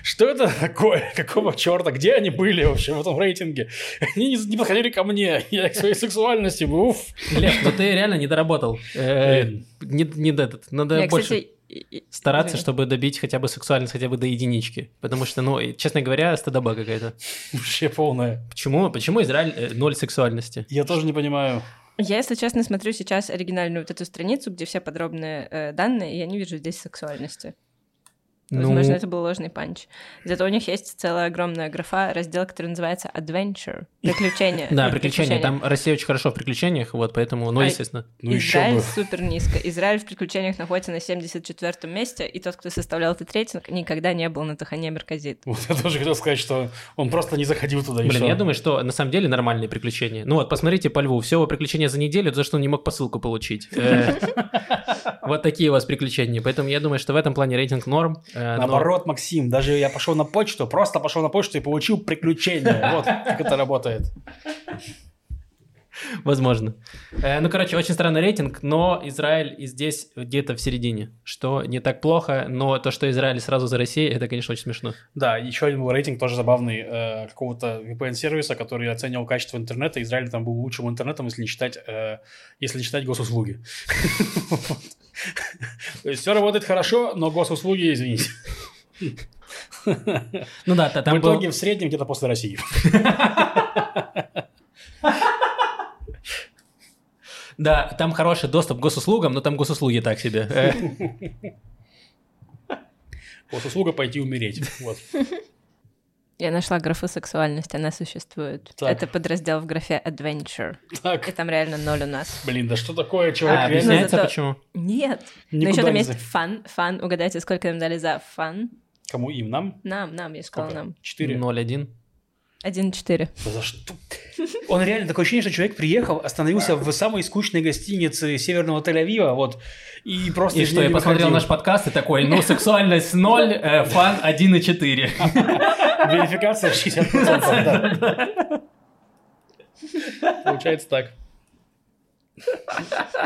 Что это такое? Какого черта? Где они были вообще в этом рейтинге? Они не, не подходили ко мне. Я к своей сексуальности. Уф. Лев, ну ты реально не доработал. Э. Не, не этот, надо Я, больше кстати, и- и- стараться, чтобы добить хотя бы сексуальность, хотя бы до единички. Потому что, ну, честно говоря, стыдоба какая-то. Вообще полная. Почему, почему Израиль э, ноль сексуальности? Я тоже не понимаю. Я, если честно, смотрю сейчас оригинальную вот эту страницу, где все подробные э, данные, и я не вижу здесь сексуальности. Возможно, Ну, это был ложный панч. Зато у них есть целая огромная графа, раздел, который называется Adventure. Приключения. Да, приключения. Там Россия очень хорошо в приключениях, вот, поэтому, ну, А естественно. Ну Израиль супер низко. Израиль в приключениях находится на 74-м месте, и тот, кто составлял этот рейтинг, никогда не был на Тахане Мерказит. Вот я тоже хотел сказать, что он просто не заходил туда. Блин, я думаю, что на самом деле нормальные приключения. Ну вот, посмотрите по Льву. Все его приключения за неделю, за что он не мог посылку получить. Э, Вот такие у вас приключения. Поэтому я думаю, что в этом плане рейтинг норм. Э, но- Наоборот, Максим, даже я пошел на почту, просто пошел на почту и получил приключения. Вот как это работает. Возможно. Э, Ну, короче, очень странный рейтинг, но Израиль и здесь где-то в середине, что не так плохо, но то, что Израиль сразу за Россией, это, конечно, очень смешно. Да, еще один был рейтинг тоже забавный э, какого-то VPN-сервиса, который оценивал качество интернета. Израиль там был лучшим интернетом, если не считать, э, если не считать госуслуги. Все работает хорошо, но госуслуги, извините. Ну да, та- В там был... итоге в среднем где-то после России. Да, там хороший доступ к госуслугам, но там госуслуги так себе. Э, Госуслуга пойти умереть. Вот. Я нашла графу сексуальность, она существует. Так. Это подраздел в графе Adventure. И Так, там реально ноль у нас. блин, да что такое, А, человек реально объясняется зато- почему? Нет. Но никуда еще там есть фан. Фан. Угадайте, сколько нам дали за фан? Кому им? Нам? Нам, нам, я сказала нам. Четыре? 0-1. 1-4. Да за что? Он реально такое ощущение, что человек приехал, остановился в самой скучной гостинице северного Тель-Авива, вот, и просто И что, я посмотрел выходил. наш подкаст и такой, ну, сексуальность 0, э, фан 1,4. Верификация 60%, да. Получается так.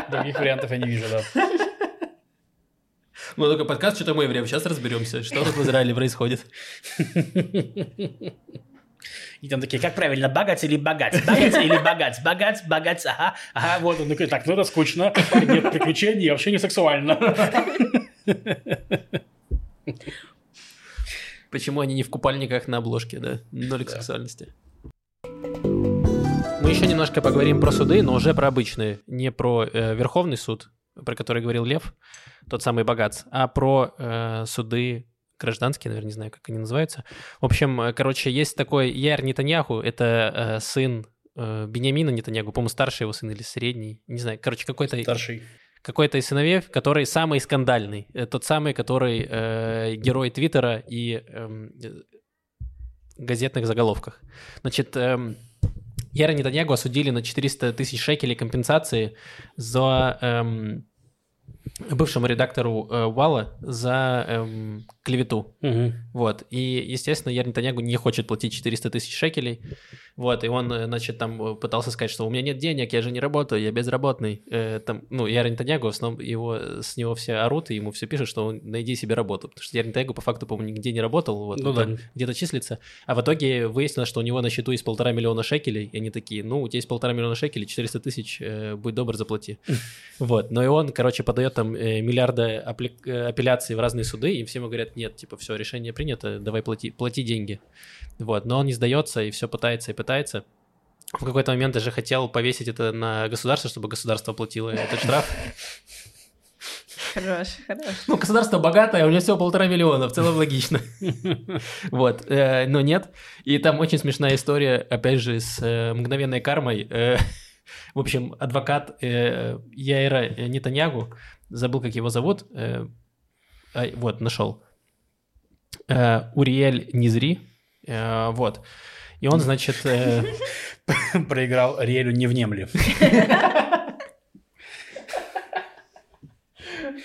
Других вариантов я не вижу, да. Ну, только подкаст что-то мое время, сейчас разберемся, что тут в Израиле происходит. И там такие, как правильно, богать или богать? Богать или богать? Богать, богать, ага. Ага, вот он такой, так, ну это скучно, нет приключений, вообще не сексуально. Почему они не в купальниках на обложке, да? Нолик сексуальности. Мы еще немножко поговорим про суды, но уже про обычные, не про э, Верховный суд, про который говорил Лев, тот самый богат, а про э, суды гражданские, наверное, не знаю, как они называются. В общем, э, короче, есть такой Яр Нетаньяху, это э, сын э, Бениамина Нетаньяху, по-моему, старший его сын или средний, не знаю, короче, какой-то... Старший. Какой-то из сыновей, который самый скандальный, э, тот самый, который э, герой Твиттера и эм, э, газетных заголовках. Значит, эм, Яра Нетаньягу осудили на 400 тысяч шекелей компенсации за эм, бывшему редактору э, Вала за эм, клевету. Мгм. Вот. И, естественно, Яр Нетаньягу не хочет платить 400 тысяч шекелей. Вот. И он, э, значит, там э, пытался сказать, что у меня нет денег, я же не работаю, я безработный. Э, там, ну, Яр Нетаньягу, в основном его, э, с него все орут, и ему все пишут, что он, найди себе работу. Потому что Яр Нетаньягу по факту, по-моему, нигде не работал. Вот, Ну да. где-то числится. А в итоге выяснилось, что у него на счету есть полтора миллиона шекелей. И они такие, ну, у тебя есть полтора миллиона шекелей, 400 тысяч, э, будь добр, заплати. Вот. Но и он, короче, подает там э, миллиарды апелляций в разные суды, и всем говорят, нет, типа, все, решение принято, давай плати, плати деньги. Вот. Но он не сдается и все пытается и пытается. В какой-то момент даже хотел повесить это на государство, чтобы государство платило этот штраф. Хорош, хорош. Ну, государство богатое, у него всего полтора миллиона, в целом логично. Вот, э, но нет. И там очень смешная история, опять же, с э, мгновенной кармой. Э, В общем, адвокат Яира Нетаньягу, забыл, как его зовут, а, вот, нашел. Э, Уриэль Низри, э, вот. И он, значит, э, Проиграл Риэлю не внемли.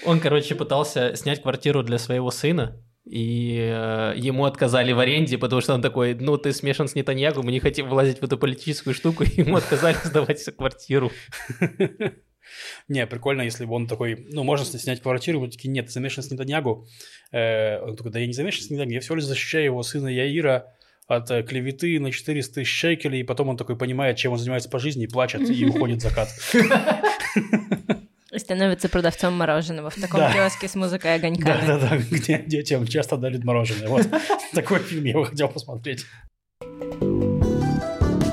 Он, короче, пытался снять квартиру для своего сына, и э, ему отказали в аренде, потому что он такой, ну, ты смешан с Нетаньягу, мы не хотим влазить в эту политическую штуку, и ему отказали сдавать квартиру. Не, прикольно, если бы он такой, ну, можно снять квартиру, мы такие, нет, ты замешан с Нетаньягу. Э, Он такой, да я не замешан с Нетаньягу, я всего лишь защищаю его сына Яира от э, клеветы на 400 тысяч шекелей, и потом он такой понимает, чем он занимается по жизни, и плачет, и уходит в закат. И становится продавцом мороженого в таком Да. киоске с музыкой огоньками. Да-да-да, где детям часто дарят мороженое. Вот такой фильм я бы хотел посмотреть.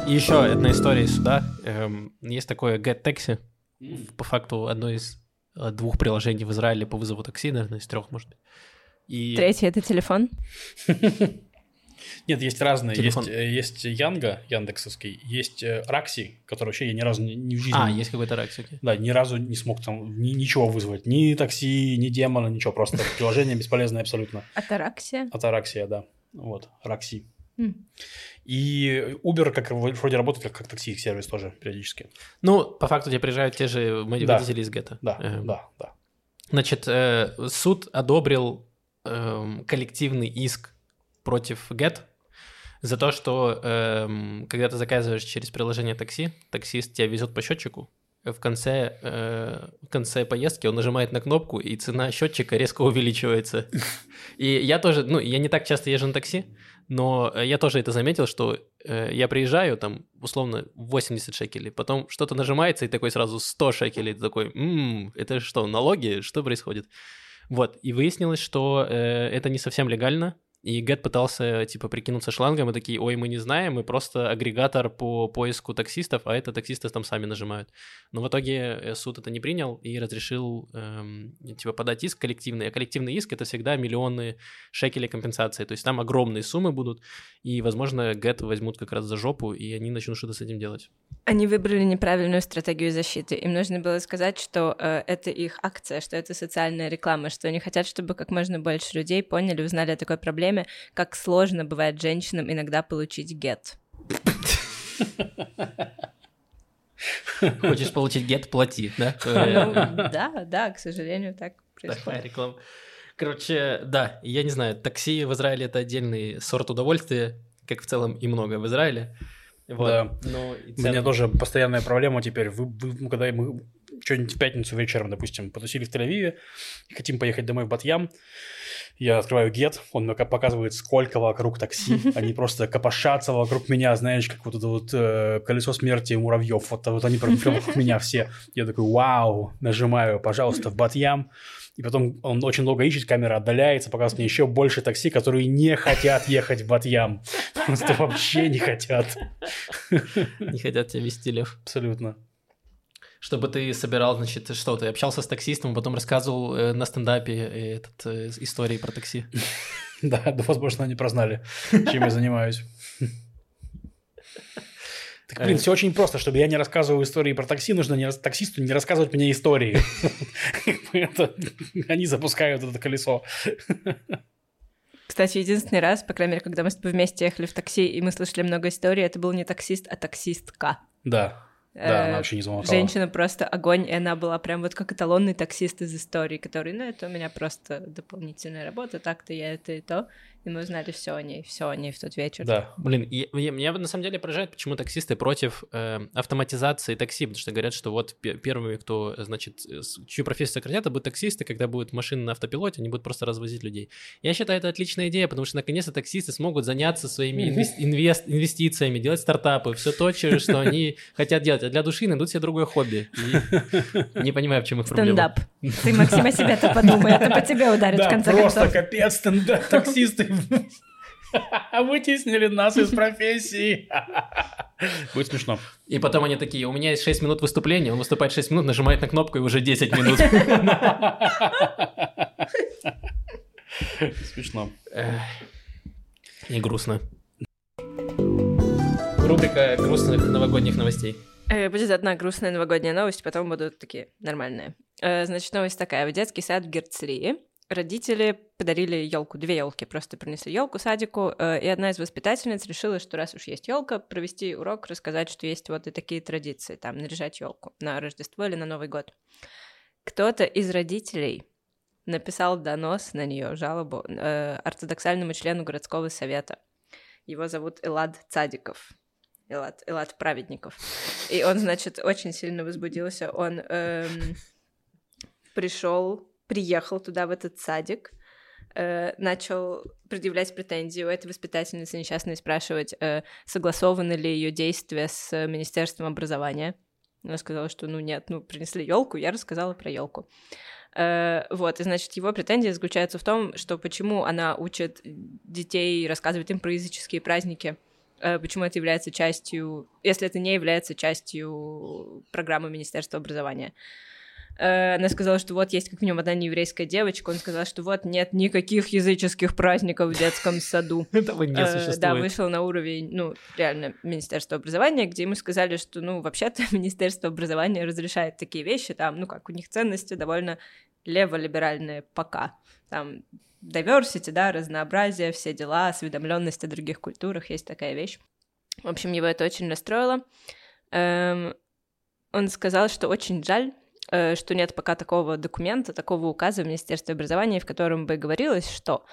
И еще одна история из суда. Эм, Есть такое Get Taxi, по факту одно из э, двух приложений в Израиле по вызову такси, наверное, из трех, может быть. И... Третий — это телефон. Нет, есть разные. Телефон. Есть, э, есть Янга, Яндексовский, есть э, Ракси, который вообще я ни разу не, в жизни... А, есть какой-то ракс, окей. Да, ни разу не смог там ни- ничего вызвать. Ни такси, ни демона, ничего. Просто приложение бесполезное абсолютно. Атараксия. Атараксия, да. Вот, Ракси. И Uber как вроде работает как, как такси-сервис тоже периодически. Ну, по факту тебе приезжают те же Да. водители из гетто. Да, Эм, да, да. Значит, э, суд одобрил эм, коллективный иск против Get за то, что эм, когда ты заказываешь через приложение такси, таксист тебя везет по счетчику, в конце, э, в конце поездки он нажимает на кнопку, и цена счетчика резко увеличивается. И я тоже, ну, я не так часто езжу на такси, но э, я тоже это заметил, что э, я приезжаю, там, условно, 80 шекелей, потом что-то нажимается, и такой сразу 100 шекелей, ты такой, «М, это что, налоги? Что происходит? Вот, и выяснилось, что э, это не совсем легально, и Get пытался, типа, прикинуться шлангом, и такие, ой, мы не знаем, мы просто агрегатор по поиску таксистов, а это таксисты там сами нажимают. Но в итоге э, суд это не принял и разрешил, эм, типа, подать иск коллективный. А коллективный иск — это всегда миллионы шекелей компенсации, то есть там огромные суммы будут, и, возможно, Get возьмут как раз за жопу, и они начнут что-то с этим делать. Они выбрали неправильную стратегию защиты. Им нужно было сказать, что э, это их акция, что это социальная реклама, что они хотят, чтобы как можно больше людей поняли, узнали о такой проблеме, как сложно бывает женщинам иногда получить гет. Хочешь получить Get — плати, да? Ну, да, да, к сожалению, так Такая происходит. реклама. Короче, да, я не знаю, такси в Израиле это отдельный сорт удовольствия, как в целом и много в Израиле. Вот. Да. Но и У меня тоже постоянная проблема теперь. Вы, вы- ну, когда мы что-нибудь в пятницу вечером, допустим, потусили в Тель-Авиве, хотим поехать домой в Батьям, я открываю гет, он мне показывает, сколько вокруг такси. Они просто копошатся вокруг меня, знаешь, как вот это вот э, колесо смерти муравьев. Вот, вот они прям вокруг меня все. Я такой, вау, нажимаю, пожалуйста, в Батьям. И потом он очень долго ищет, камера отдаляется, показывает мне еще больше такси, которые не хотят ехать в Батьям. Просто вообще не хотят. не хотят тебя вести, Лев. Абсолютно. Чтобы ты собирал, значит, что ты общался с таксистом, потом рассказывал э, на стендапе э, этот, э, истории про такси. Да, да, возможно, они прознали, чем я занимаюсь. Так, блин, все очень просто. Чтобы я не рассказывал истории про такси, нужно не, таксисту не рассказывать мне истории. Они запускают это колесо. Кстати, единственный раз, по крайней мере, когда мы с тобой вместе ехали в такси, и мы слышали много историй, это был не таксист, а таксистка. Да, да, она Э, вообще не замолкала. Женщина просто огонь, и она была прям вот как эталонный таксист из истории, который, ну, это у меня просто дополнительная работа, так-то я это и то. И мы узнали все о ней, все о ней в тот вечер. Да, Блин, и меня на самом деле поражает, почему таксисты против э, автоматизации такси, потому что говорят, что вот пе- первые, кто, значит, э, чью профессию сократят, это будут таксисты, когда будут машины на автопилоте, они будут просто развозить людей. Я считаю, это отличная идея, потому что наконец-то таксисты смогут заняться своими инвес- инвест- инвестициями, делать стартапы, все то, что они хотят делать, а для души найдут себе другое хобби. Не понимаю, в чем их проблема. Стендап. Ты, Максим, о себе-то подумай, это по тебе ударит в конце просто концов. капец, стендап, таксисты вытеснили нас из профессии. Будет смешно. И потом они такие, у меня есть 6 минут выступления, он выступает 6 минут, нажимает на кнопку и уже 10 минут. Смешно. Не грустно. Рубрика грустных новогодних новостей. Э, Будет одна грустная новогодняя новость, потом будут такие нормальные. Э, Значит, новость такая. В детский сад в Герцлии родители подарили елку, две елки, просто принесли елку садику, э, и одна из воспитательниц решила, что раз уж есть елка, провести урок, рассказать, что есть вот и такие традиции, там, наряжать елку на Рождество или на Новый год. Кто-то из родителей написал донос на нее, жалобу э, ортодоксальному члену городского совета. Его зовут Элад Цадиков. Элад, Элад Праведников. И он, значит, очень сильно возбудился. Он эм, пришел, приехал туда, в этот садик, э, начал предъявлять претензии у этой воспитательницы несчастной, спрашивать, э, согласованы ли ее действия с э, Министерством образования. Она сказала, что ну нет, ну принесли елку, я рассказала про елку. Вот, и значит, его претензия заключается в том, что почему она учит детей, рассказывает им про языческие праздники, э, почему это является частью, если это не является частью программы Министерства образования. Э, Она сказала, что вот есть как минимум одна нееврейская девочка, он сказал, что вот нет никаких языческих праздников в детском саду. Этого не Э, Да, существует. вышел на уровень, ну, реально, Министерства образования, где ему сказали, что, ну, вообще-то Министерство образования разрешает такие вещи, там, ну, как у них ценности довольно леволиберальные пока. Там diversity, да, разнообразие, все дела, осведомленность о других культурах, есть такая вещь. В общем, его это очень расстроило. Эм, он сказал, что очень жаль, э, что нет пока такого документа, такого указа в Министерстве образования, в котором бы говорилось, что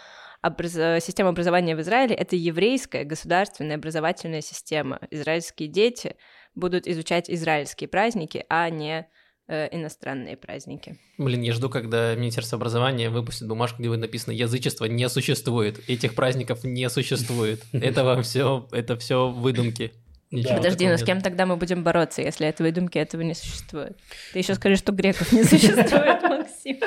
образ- система образования в Израиле — это еврейская государственная образовательная система. Израильские дети будут изучать израильские праздники, а не э, иностранные праздники. Блин, я жду, когда Министерство образования выпустит бумажку, где будет написано «Язычество не существует, этих праздников не существует, этого все, это все выдумки». Ничего Подожди, но с нет. кем тогда мы будем бороться, если этой выдумки этого не существует? Ты еще скажи, что греков не существует, Максим.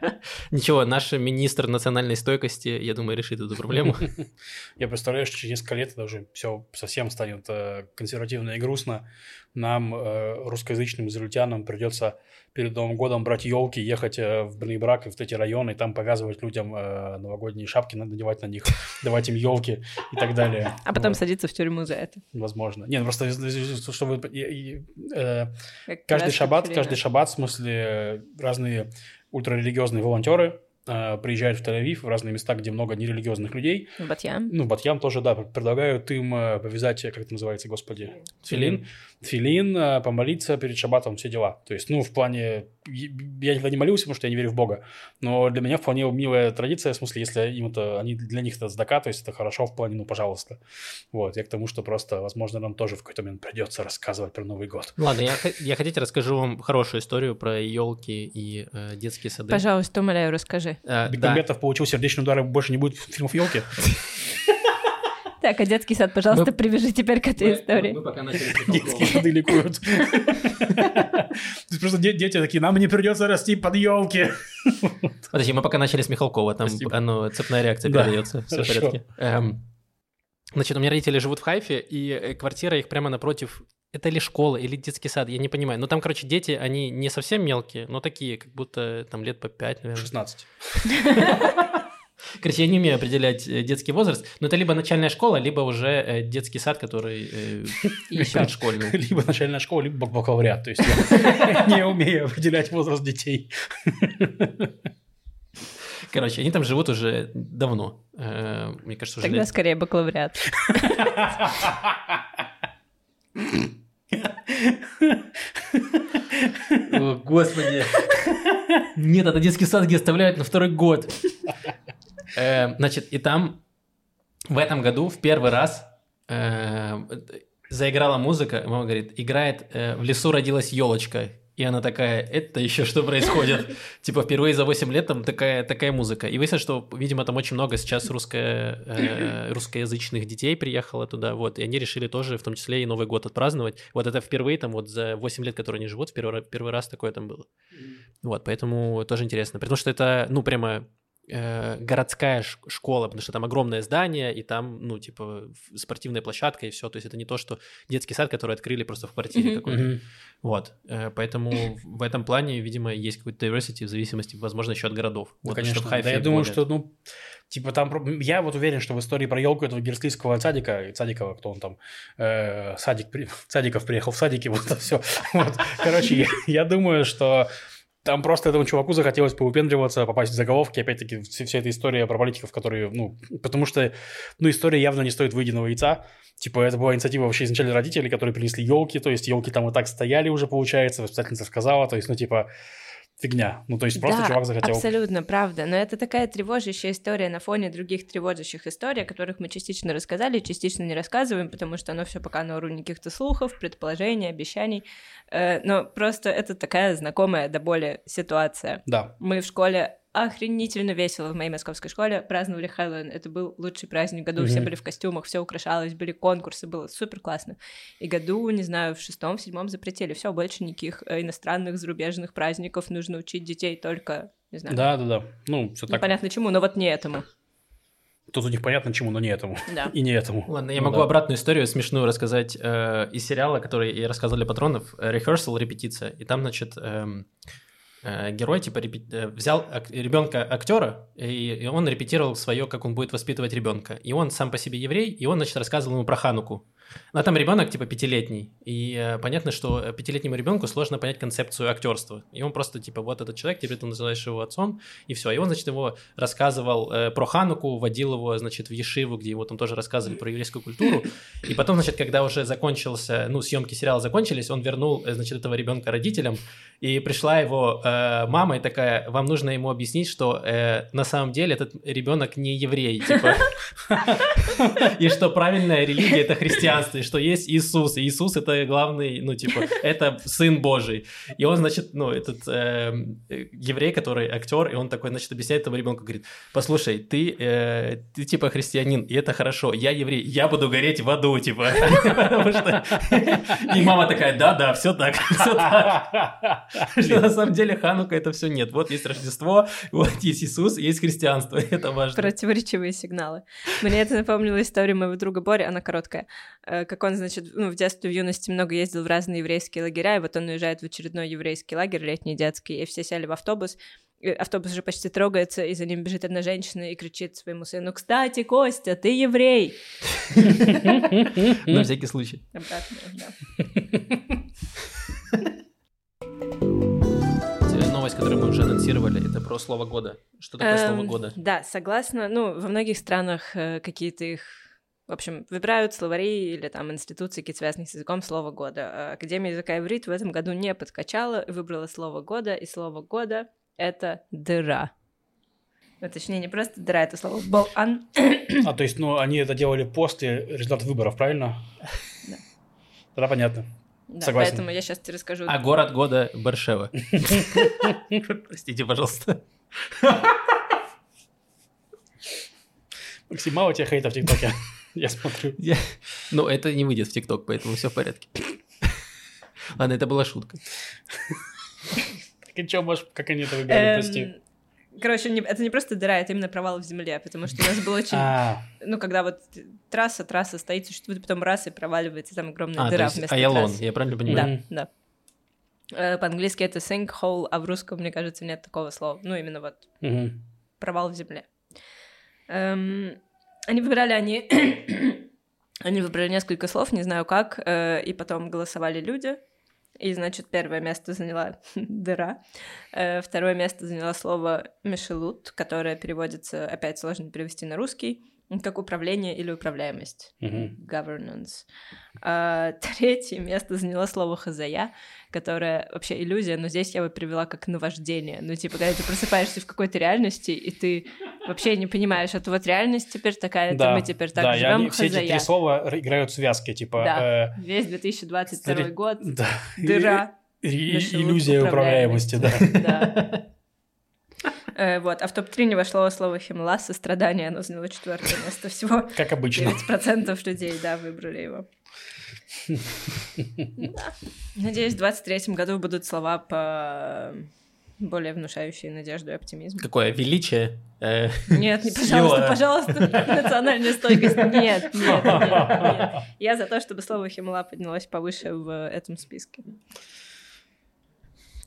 Ничего, наш министр национальной стойкости, я думаю, решит эту проблему. Я представляю, что через несколько лет это уже все совсем станет э, консервативно и грустно. Нам, э, русскоязычным израильтянам, придется перед Новым годом брать елки, ехать э, в Бнейбрак и в эти районы, и там показывать людям э, новогодние шапки, надевать на них, давать им елки и так далее. А потом Вот, садиться в тюрьму за это. Возможно. Не, ну просто, чтобы... э, Каждый шаббат, каждый шаббат, в смысле, э, разные ультрарелигиозные волонтеры приезжают в Тель-Авив, в разные места, где много нерелигиозных людей. В Батьям. Ну, Батьям тоже, да, предлагают им повязать, как это называется, господи? Филин. Филин, э, помолиться перед шаббатом, все дела. То есть, ну, в плане... Я никогда не молился, потому что я не верю в Бога. Но для меня вполне милая традиция, в смысле, если им это... Они, для них это сдака, то есть это хорошо в плане, ну, пожалуйста. Вот, я к тому, что просто, возможно, нам тоже в какой-то момент придется рассказывать про Новый год. Ладно, я, я хотите расскажу вам хорошую историю про елки и э, детские сады. Пожалуйста, умоляю, расскажи. Э, да. Бекмамбетов получил сердечный удар, и больше не будет фильмов елки. Так, а детский сад, пожалуйста, Мы- привяжи теперь к этой Мы- истории. мы пока начали с Детские сады ликуют. То есть просто де- дети такие, нам не придется расти под елки. Подожди, мы пока начали с Михалкова, там оно, цепная реакция Да, передается, все в порядке. Эм, значит, у меня родители живут в Хайфе, и э, квартира их прямо напротив это ли школа, или детский сад, я не понимаю. Но там, короче, дети, они не совсем мелкие, но такие, как будто там лет по 5, наверное. 16. Короче, я не умею определять э, детский возраст, но это либо начальная школа, либо уже э, детский сад, который э, предшкольный. Либо начальная школа, либо бакалавриат. То есть я не умею определять возраст детей. Короче, они там живут уже давно. Мне кажется, уже Тогда скорее бакалавриат. О, господи. Нет, это детский сад, где оставляют на второй год. Э, Значит, и там в этом году в первый раз э, заиграла музыка, мама говорит, играет э, «В лесу родилась елочка». И она такая, это еще что происходит? Типа впервые за 8 лет там такая, такая музыка. И выяснилось, что, видимо, там очень много сейчас русско- э, русскоязычных детей приехало туда, вот, и они решили тоже, в том числе и Новый год отпраздновать. Вот это впервые там вот за 8 лет, которые они живут, в первый, первый раз такое там было. Вот, поэтому тоже интересно. Потому что это, ну, прямо э, городская школа, потому что там огромное здание, и там, ну, типа, спортивная площадка и все. То есть это не то, что детский сад, который открыли просто в квартире Мгм. какой-то. Мгм. Вот. Э, Поэтому в этом плане, видимо, есть какой-то diversity в зависимости, возможно, еще от городов. Ну, Вот, конечно. Да, я думаю, более- что, ну, типа там... Я вот уверен, что в истории про елку этого герслийского садика, и садикова, кто он там, э, садик, при- садиков приехал в садике, вот это все. Вот. Короче, я, я думаю, что там просто этому чуваку захотелось поупендриваться, попасть в заголовки, опять-таки, вся, вся эта история про политиков, которые, ну, потому что, ну, история явно не стоит выеденного яйца. Типа, это была инициатива вообще изначально родителей, которые принесли елки, то есть елки там и так стояли уже, получается, воспитательница сказала, то есть, ну, типа, фигня. Ну, то есть, просто да, чувак захотел... абсолютно, правда. Но это такая тревожащая история на фоне других тревожащих историй, о которых мы частично рассказали, частично не рассказываем, потому что оно все пока на уровне каких-то слухов, предположений, обещаний. Э, Но просто это такая знакомая до боли ситуация. Да. Мы в школе охренительно весело в моей московской школе праздновали Хэллоуин. Это был лучший праздник в году. Все Мгм. были в костюмах, все украшалось, были конкурсы, было супер классно. И году, не знаю, в шестом, в седьмом запретили. Все, больше никаких э, иностранных, зарубежных праздников. Нужно учить детей только, не знаю, Да, да, да. Ну, все так. непонятно чему, но вот не этому. Тут у них понятно чему, но не этому. Да. И не этому. Ладно, я Ну могу да. обратную историю смешную рассказать э, из сериала, который я рассказывал для патронов. э, Rehearsal, репетиция. И там, значит, э, герой типа репе- э, взял ребенка актера, и он репетировал свое, как он будет воспитывать ребенка. И он сам по себе еврей, и он, значит, рассказывал ему про Хануку. А там ребенок типа пятилетний, и э, понятно, что пятилетнему ребенку сложно понять концепцию актерства. И он просто типа вот этот человек, теперь ты называешь его отцом, и все. И он, значит, его рассказывал э, про Хануку, водил его, значит, в Ешиву, где его там тоже рассказывали про еврейскую культуру. И потом, значит, когда уже закончился, ну, съемки сериала закончились, он вернул, э, значит, этого ребенка родителям, и пришла его э, мама и такая, вам нужно ему объяснить, что э, на самом деле этот ребенок не еврей, типа, и что правильная религия это христианство, и что есть Иисус, и Иисус это главный, ну, типа, это Сын Божий. И он, значит, ну, этот э, э, еврей, который актер, и он такой, значит, объясняет этому ребенку, говорит, послушай, ты, э, ты типа христианин, и это хорошо, я еврей, я буду гореть в аду, типа. И мама такая, да-да, все так, все так. Что на самом деле Ханука это все нет. Вот есть Рождество, вот есть Иисус, есть христианство, это важно. Противоречивые сигналы. Мне это напомнило историю моего друга Бори, она короткая. Э, Как он, значит, ну, в детстве, в юности много ездил в разные еврейские лагеря, и вот он уезжает в очередной еврейский лагерь, летний детский, и все сели в автобус, автобус уже почти трогается, и за ним бежит одна женщина и кричит своему сыну, «Кстати, Костя, ты еврей!» На всякий случай. Обратно, да. Те- Новость, которую мы уже анонсировали, это про слово года. Что такое слово Эм, года? Да, согласна. Ну, во многих странах э, какие-то их, в общем, выбирают словари или там институции, какие связанные с языком слова года. Академия языка иврит в этом году не подкачала и выбрала слово года, и слово года — это дыра. Ну, точнее, не просто дыра, это слово болан. А, то есть, ну, они это делали после результата выборов, правильно? Да. Тогда понятно. Да, Согласен. поэтому я сейчас тебе расскажу. А город года Баршева. Простите, пожалуйста. Максим, мало у тебя хейта в ТикТоке. Я смотрю. Я- Ну, это не выйдет в ТикТок, поэтому все в порядке. Ладно, это была шутка. Так и чё, можешь, как они это выбирали, прости? Эм, Короче, не- это не просто дыра, это именно провал в земле, потому что у нас было очень... А, Ну, когда вот трасса, трасса стоит, существует, потом раз и проваливается, там огромная А, дыра есть вместо Айалон, трассы. я правильно понимаю? Да, да. Э, По-английски это sinkhole, а в русском, мне кажется, нет такого слова. Ну, именно вот провал в земле. Эм, они выбирали они... они выбрали несколько слов, не знаю как, э, и потом голосовали люди. И, значит, первое место заняла дыра. Э, второе место заняла слово мешелут, которое переводится, опять сложно перевести на русский, как управление или управляемость. Мгм. Governance. А, третье место заняло слово хазая, которое вообще иллюзия, но здесь я бы привела как наваждение. Ну, типа, когда ты просыпаешься в какой-то реальности, и ты вообще не понимаешь, это вот реальность теперь такая, Да, мы теперь так да, живем, они все эти три слова играют в связке, типа... Да. э, Весь 2022 Смотри, год, да. дыра, И- иллюзия управляемости, да. да. Э, Вот, а в топ-3 не вошло слово химла, сострадание, оно заняло четвертое место всего. Как обычно. 9% людей, да, выбрали его. Да. Надеюсь, в 23 году будут слова по более внушающие надежду и оптимизм. Какое величие. э, Нет, не, Сила. пожалуйста, пожалуйста, национальная стойкость. Нет, нет, нет, нет. Я за то, чтобы слово химла поднялось повыше в этом списке.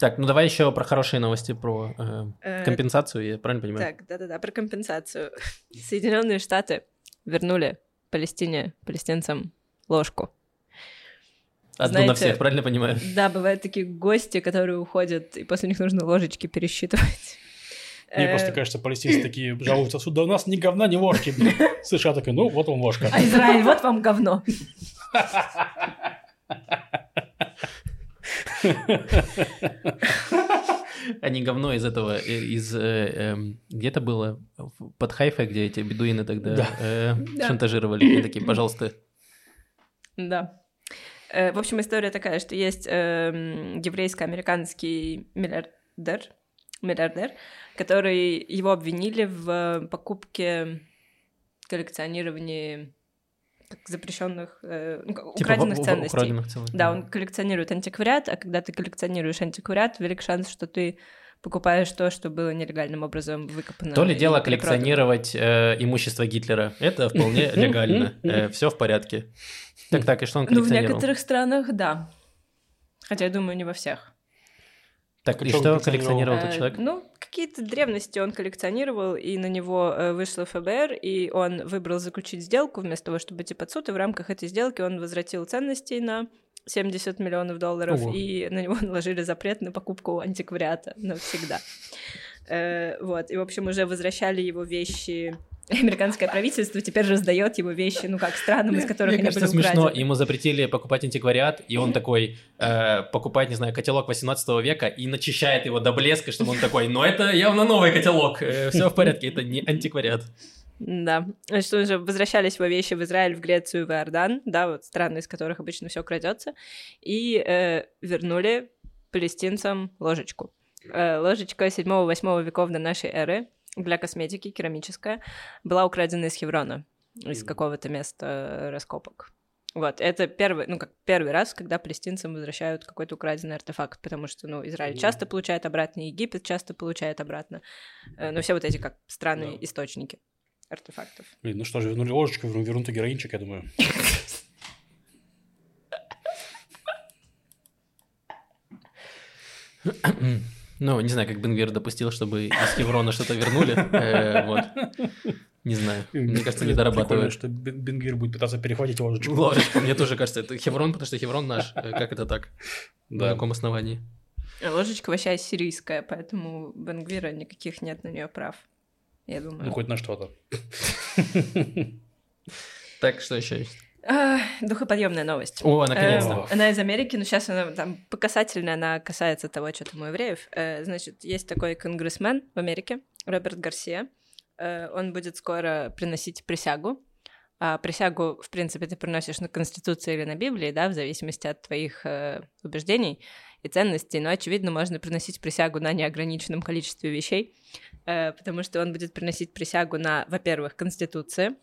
Так, ну давай еще про хорошие новости, про э, Э, компенсацию, я правильно понимаю? Так, да-да-да, про компенсацию. Соединенные Штаты вернули Палестине, палестинцам ложку. Одну на знаете, всех, правильно понимаю? Да, бывают такие гости, которые уходят, и после них нужно ложечки пересчитывать. Мне Э, просто кажется, палестинцы такие жалуются, сюда у нас ни говна, ни ложки. США такой, ну, вот вам ложка. А Израиль, вот вам говно. Они говно из этого, э, из... э, эм, Где это было? Под Хайфой, где эти бедуины тогда Да. э, шантажировали. Они такие, пожалуйста. Да. В общем, история такая, что есть эм, еврейско-американский миллиардер, миллиардер, который его обвинили в покупке коллекционировании как запрещенных, э, ну, Типа украденных в- ценностей. украденных ценностей. Да, он коллекционирует антиквариат, а когда ты коллекционируешь антиквариат, велик шанс, что ты покупаешь то, что было нелегальным образом выкопано. То ли дело коллекционировать э, имущество Гитлера. Это вполне легально. Все в порядке. Так, так, и что он Ну, в коллекционировал? некоторых странах, да. Хотя, я думаю, не во всех. Так, и Что он что коллекционировал? коллекционировал этот Э, человек? Ну, какие-то древности он коллекционировал, и на него э, вышло ФБР, и он выбрал заключить сделку вместо того, чтобы идти под суд, и в рамках этой сделки он возвратил ценностей на 70 миллионов долларов, Ого. и на него наложили запрет на покупку антиквариата навсегда. Э, Вот, и, в общем, уже возвращали его вещи... Американское правительство теперь раздает его вещи, ну как, странам, из которых Мне они кажется, были смешно. украдены. Ему запретили покупать антиквариат, и он такой э, покупает, не знаю, котелок 18 века и начищает его до блеска, чтобы он такой, ну это явно новый котелок, все в порядке, это не антиквариат. Да, значит, уже возвращались его вещи в Израиль, в Грецию, в Иордан, да, вот страны, из которых обычно все крадется, и э, вернули палестинцам ложечку. Э, ложечка 7-8 веков до нашей эры для косметики, керамическая, была украдена из Хеврона, из какого-то места раскопок. Вот, это первый, ну, как первый раз, когда палестинцам возвращают какой-то украденный артефакт, потому что, ну, Израиль часто получает обратно, Египет часто получает обратно, Э, но все вот эти как странные Да. источники артефактов. Блин, ну что же, вернули ложечку, верну- вернут и героинчик, я думаю. Ну, не знаю, как Бенгвер допустил, чтобы из Хеврона что-то вернули. Э, Вот. Не знаю. Мне кажется, не дорабатывают. что Бен- Бенгвир будет пытаться перехватить ложечку. Ложечку, мне тоже кажется, это Хеврон, потому что Хеврон наш. Э, Как это так? На Да. каком основании? А Ложечка вообще сирийская, поэтому у Бенгвира никаких нет на нее прав. Я думаю. Ну, хоть на что-то. Так, что еще есть? А, духоподъемная новость. О, наконец-то. Эм, Она из Америки, но сейчас она там по касательной, она касается того, что там у евреев. Э, Значит, есть такой конгрессмен в Америке, Роберт Гарсия. Э, Он будет скоро приносить присягу. А присягу, в принципе, ты приносишь на Конституции или на Библии, да, в зависимости от твоих э, убеждений и ценностей. Но, очевидно, можно приносить присягу на неограниченном количестве вещей, э, потому что он будет приносить присягу на, во-первых, Конституции,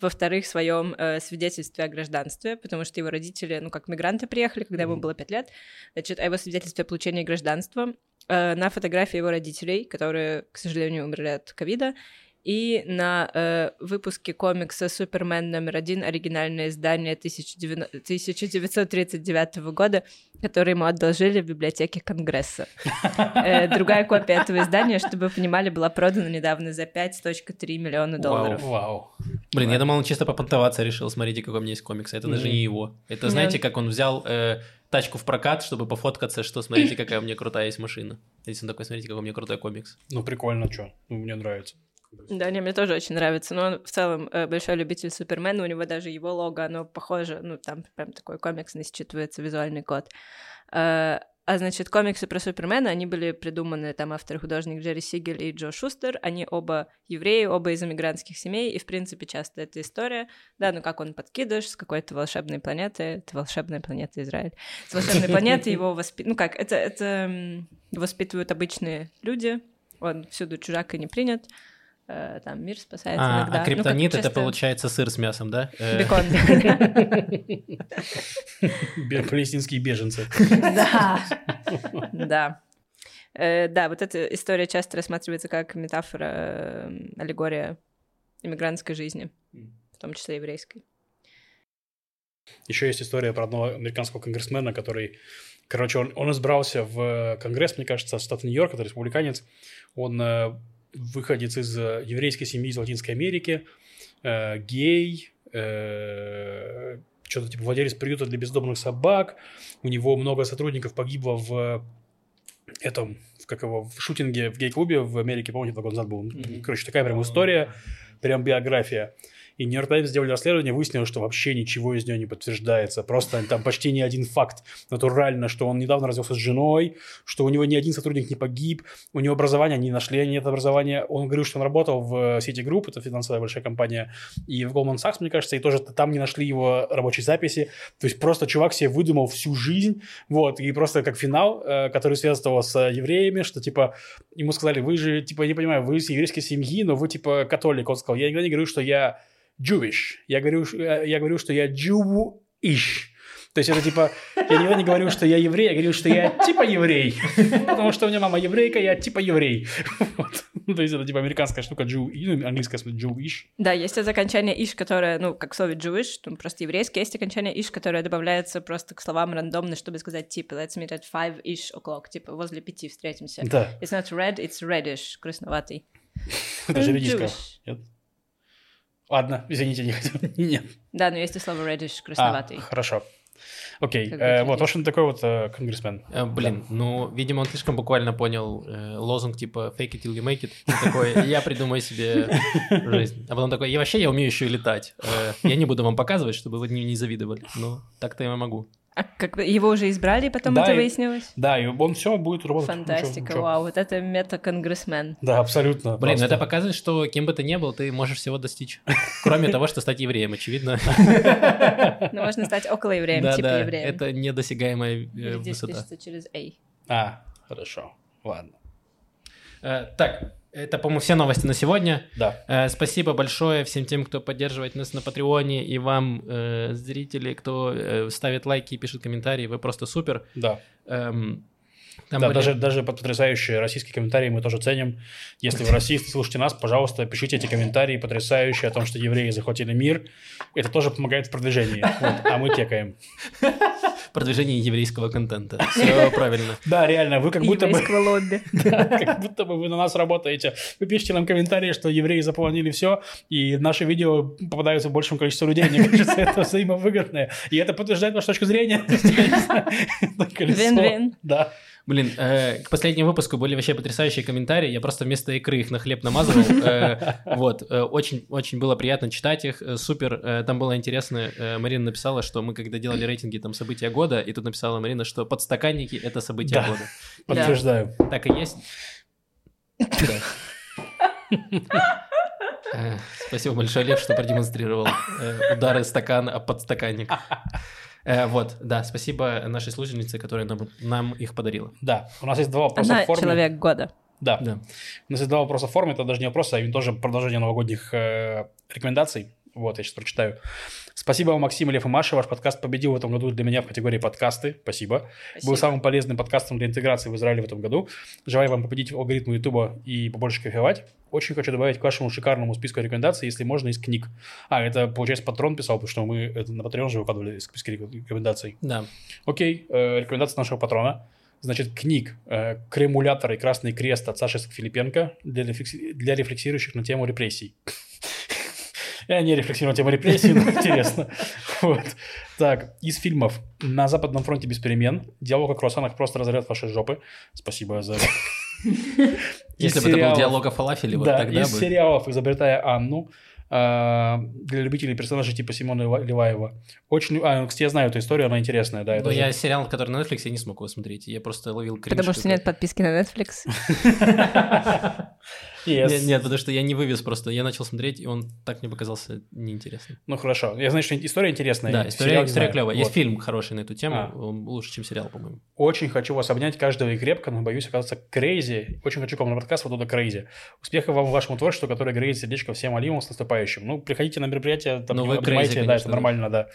во-вторых, в своем э, свидетельстве о гражданстве, потому что его родители, ну, как мигранты приехали, когда ему было пять лет, значит, о его свидетельстве о получении гражданства э, на фотографии его родителей, которые, к сожалению, умерли от ковида, и на э, выпуске комикса «Супермен номер один» оригинальное издание 1939 года, которое ему одолжили в библиотеке Конгресса. Э, другая копия этого издания, чтобы вы понимали, была продана недавно за 5,3 миллиона долларов. Вау. Блин, я думал, он чисто попонтоваться решил. Смотрите, какой у меня есть комикс. Это даже не его. Это, знаете, как он взял э, тачку в прокат, чтобы пофоткаться, что смотрите, какая у меня крутая есть машина. Здесь он такой, смотрите, какой у меня крутой комикс. Ну, прикольно, что? Ну, мне нравится. Да, не, мне тоже очень нравится. Но он в целом э, большой любитель Супермена. У него даже его лого, оно похоже. Ну, там прям такой комиксный считывается визуальный код. Э, а значит, комиксы про Супермена, они были придуманы, там автор художник Джерри Сигель и Джо Шустер, они оба евреи, оба из иммигрантских семей, и, в принципе, часто эта история, да, ну как он подкидыш с какой-то волшебной планеты, это волшебная планета Израиль, с волшебной планеты его воспитывают, ну как, это, это воспитывают обычные люди, он всюду чужак и не принят, там мир спасает а, иногда. А криптонит ну, это получается сыр с мясом, да? Э, Бекон. Палестинские беженцы. Да, да. Э, да, вот эта история часто рассматривается как метафора, аллегория иммигрантской жизни, в том числе еврейской. Еще есть история про одного американского конгрессмена, который, короче, он, он избрался в Конгресс, мне кажется, в штат Нью-Йорк, это республиканец. Он выходец из э, еврейской семьи из Латинской Америки, э, гей, э, что-то типа владелец приюта для бездомных собак. У него много сотрудников погибло в этом, в, как его, в шутинге в гей-клубе в Америке, помните, два года назад был. Mm-hmm. Короче, такая прям история, прям биография. И Нью-Йорк Таймс сделали расследование, выяснилось, что вообще ничего из нее не подтверждается. Просто там почти ни один факт натурально, что он недавно развелся с женой, что у него ни один сотрудник не погиб, у него образование не нашли, нет образования. Он говорил, что он работал в City Group, это финансовая большая компания, и в Goldman Sachs, мне кажется, и тоже там не нашли его рабочей записи. То есть просто чувак себе выдумал всю жизнь, вот, и просто как финал, э, который связывал с евреями, что типа ему сказали, вы же, типа, я не понимаю, вы из еврейской семьи, но вы типа католик. Он сказал, я никогда не говорю, что я Jewish. Я говорю, э, я говорю, что я Jewish. То есть это типа, я никогда не говорю, что я еврей, я говорю, что я типа еврей. Потому что у меня мама еврейка, я типа еврей. Вот. Ну, то есть это типа американская штука, Jew, ну, английская смысле Jewish. Да, есть это окончание иш, которое, ну, как в слове Jewish, там просто еврейское, есть окончание иш, которое добавляется просто к словам рандомно, чтобы сказать типа let's meet at five-ish o'clock, типа возле пяти встретимся. Да. It's not red, it's reddish, красноватый. Это же редиска. Нет? Ладно, извините, не хотел. Нет. Да, но есть и слово reddish, красноватый. А, хорошо. Окей, э, вот, в общем, такой вот э, конгрессмен. Э, блин, да. ну, видимо, он слишком буквально понял э, лозунг типа fake it till you make it. такой, я придумаю себе жизнь. А потом такой, я вообще, я умею еще и летать. Э, я не буду вам показывать, чтобы вы не, не завидовали. Но так-то я могу. А как его уже избрали, потом да, это и, выяснилось? Да, и он все будет работать. Фантастика, ничего, ничего. вау, вот это мета-конгрессмен. Да, абсолютно. Блин, просто. это показывает, что кем бы ты ни был, ты можешь всего достичь. Кроме того, что стать евреем, очевидно. Ну, можно стать около евреем, типа евреем. это недосягаемая э, Здесь высота. пишется через A. А, хорошо, ладно. Э, Так, это, по-моему, все новости на сегодня. Да. Э, Спасибо большое всем тем, кто поддерживает нас на Патреоне, и вам, э, зрители, кто э, ставит лайки и пишет комментарии. Вы просто супер. Да. Эм, там да, были- даже, даже под потрясающие российские комментарии мы тоже ценим. Если вы расисты, слушайте нас, пожалуйста, пишите эти комментарии потрясающие о том, что евреи захватили мир. Это тоже помогает в продвижении. Вот, а мы текаем. продвижение еврейского контента. Все правильно. Да, реально, вы как будто бы... Еврейского лобби. Как будто бы вы на нас работаете. Вы пишете нам комментарии, что евреи заполонили все, и наши видео попадаются большему количеству людей. Мне кажется, это взаимовыгодно. И это подтверждает вашу точку зрения. Вин-вин. Да. Блин, э, к последнему выпуску были вообще потрясающие комментарии. Я просто вместо икры их на хлеб намазывал. Э, вот, э, очень, очень было приятно читать их. Э, супер. Э, там было интересно. Э, Марина написала, что мы когда делали рейтинги там события года, и тут написала Марина, что подстаканники это события Да. года. Подтверждаю. Так и есть. Э, Спасибо большое, Лев, что продемонстрировал э, удары стакана об подстаканник. Э, Вот, да, спасибо нашей слушательнице, которая нам, нам их подарила. Да. У нас есть два вопроса Она в форме. человек года. Да. Да. У нас есть два вопроса в форме. Это даже не вопросы, а именно тоже продолжение новогодних э, рекомендаций. Вот, я сейчас прочитаю. Спасибо вам, Максим, Лев и Маша. Ваш подкаст победил в этом году для меня в категории подкасты. Спасибо. Спасибо. Был самым полезным подкастом для интеграции в Израиле в этом году. Желаю вам победить алгоритмы Ютуба и побольше кайфовать. Очень хочу добавить к вашему шикарному списку рекомендаций, если можно, из книг. А, это, получается, патрон писал, потому что мы это на Patreon же выкладывали списки рекомендаций. Да. Окей, э, рекомендация нашего патрона. Значит, книг э, «Кремулятор» и «Красный крест» от Саши Филипенко для, рефлекси- для рефлексирующих на тему репрессий. Я не рефлексирую на тему репрессий, но интересно. Вот. Так, из фильмов «На Западном фронте без перемен», «Диалог о круассанах просто разорвет ваши жопы». Спасибо за... Если Из бы это был диалог о фалафеле, вот да, тогда из бы... сериалов «Изобретая Анну», а, для любителей персонажей типа Симона Лева- Леваева. Очень... А, ну, кстати, я знаю эту историю, она интересная, да. это Но же- я сериал, который на Netflix, я не смог его смотреть. Я просто ловил кринж. Потому что нет подписки на Netflix. Yes. Нет, нет, потому что я не вывез просто. Я начал смотреть, и он так мне показался неинтересным. Ну хорошо. Я знаю, что история интересная. Да, история, история клевая. Вот. Есть фильм хороший на эту тему, А. он лучше, чем сериал, по-моему. Очень хочу вас обнять каждого и крепко, но боюсь оказаться crazy. Очень хочу к вам на подкаст вот туда crazy. Успехов вам в вашем творчеству, которое греет сердечко всем олимам с наступающим. Ну, приходите на мероприятие, там Ну, вы обнимайте, crazy, да, конечно, это нормально, да.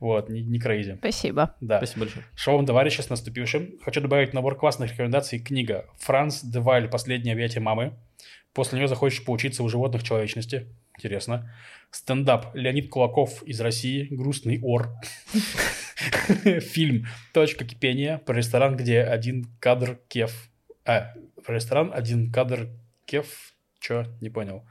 Вот, не, не crazy. Спасибо. Да. Спасибо большое. Шоу товарища с наступившим. Хочу добавить набор классных рекомендаций. Книга «Франс де Вааль. Последнее объятие мамы». После нее захочешь поучиться у животных человечности. Интересно. Стендап. Леонид Кулаков из России. Грустный ор. Фильм «Точка кипения» про ресторан, где один кадр кеф. А, про ресторан один кадр кеф. Чё? Не понял.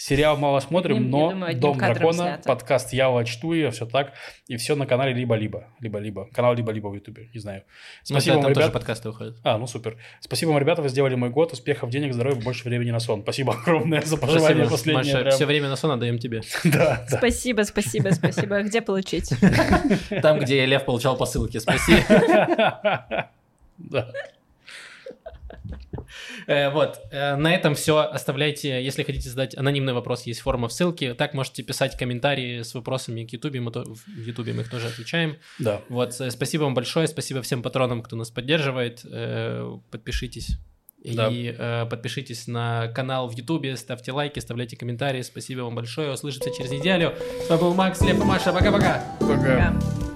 Сериал мало смотрим, но думаю, Дом дракона, снято. подкаст Ява Чтуя, все так. И все на канале либо-либо. Либо-либо. Канал либо-либо в Ютубе. Не знаю. Ну, Спасибо там вам, тоже ребят. подкасты выходят. А, ну супер. Спасибо вам, ребята, вы сделали мой год. Успехов, денег, здоровья, больше времени на сон. Спасибо огромное за пожелание Спасибо, последнее. Маша. прям. Все время на сон отдаем тебе. Да, да. Спасибо, спасибо, спасибо. Где получить? Там, где Лев получал посылки. Спасибо. Да. Э, Вот, э, на этом все. Оставляйте, если хотите задать анонимный вопрос, есть форма в ссылке. Так можете писать комментарии с вопросами к Ютубе, мы в Ютубе мы их тоже отвечаем. Да. Вот, э, спасибо вам большое, спасибо всем патронам, кто нас поддерживает. Подпишитесь. Да. И э, подпишитесь на канал в Ютубе, ставьте лайки, оставляйте комментарии. Спасибо вам большое. Услышимся через неделю. С вами был Макс, Лев и Маша. Пока-пока. Пока. Пока.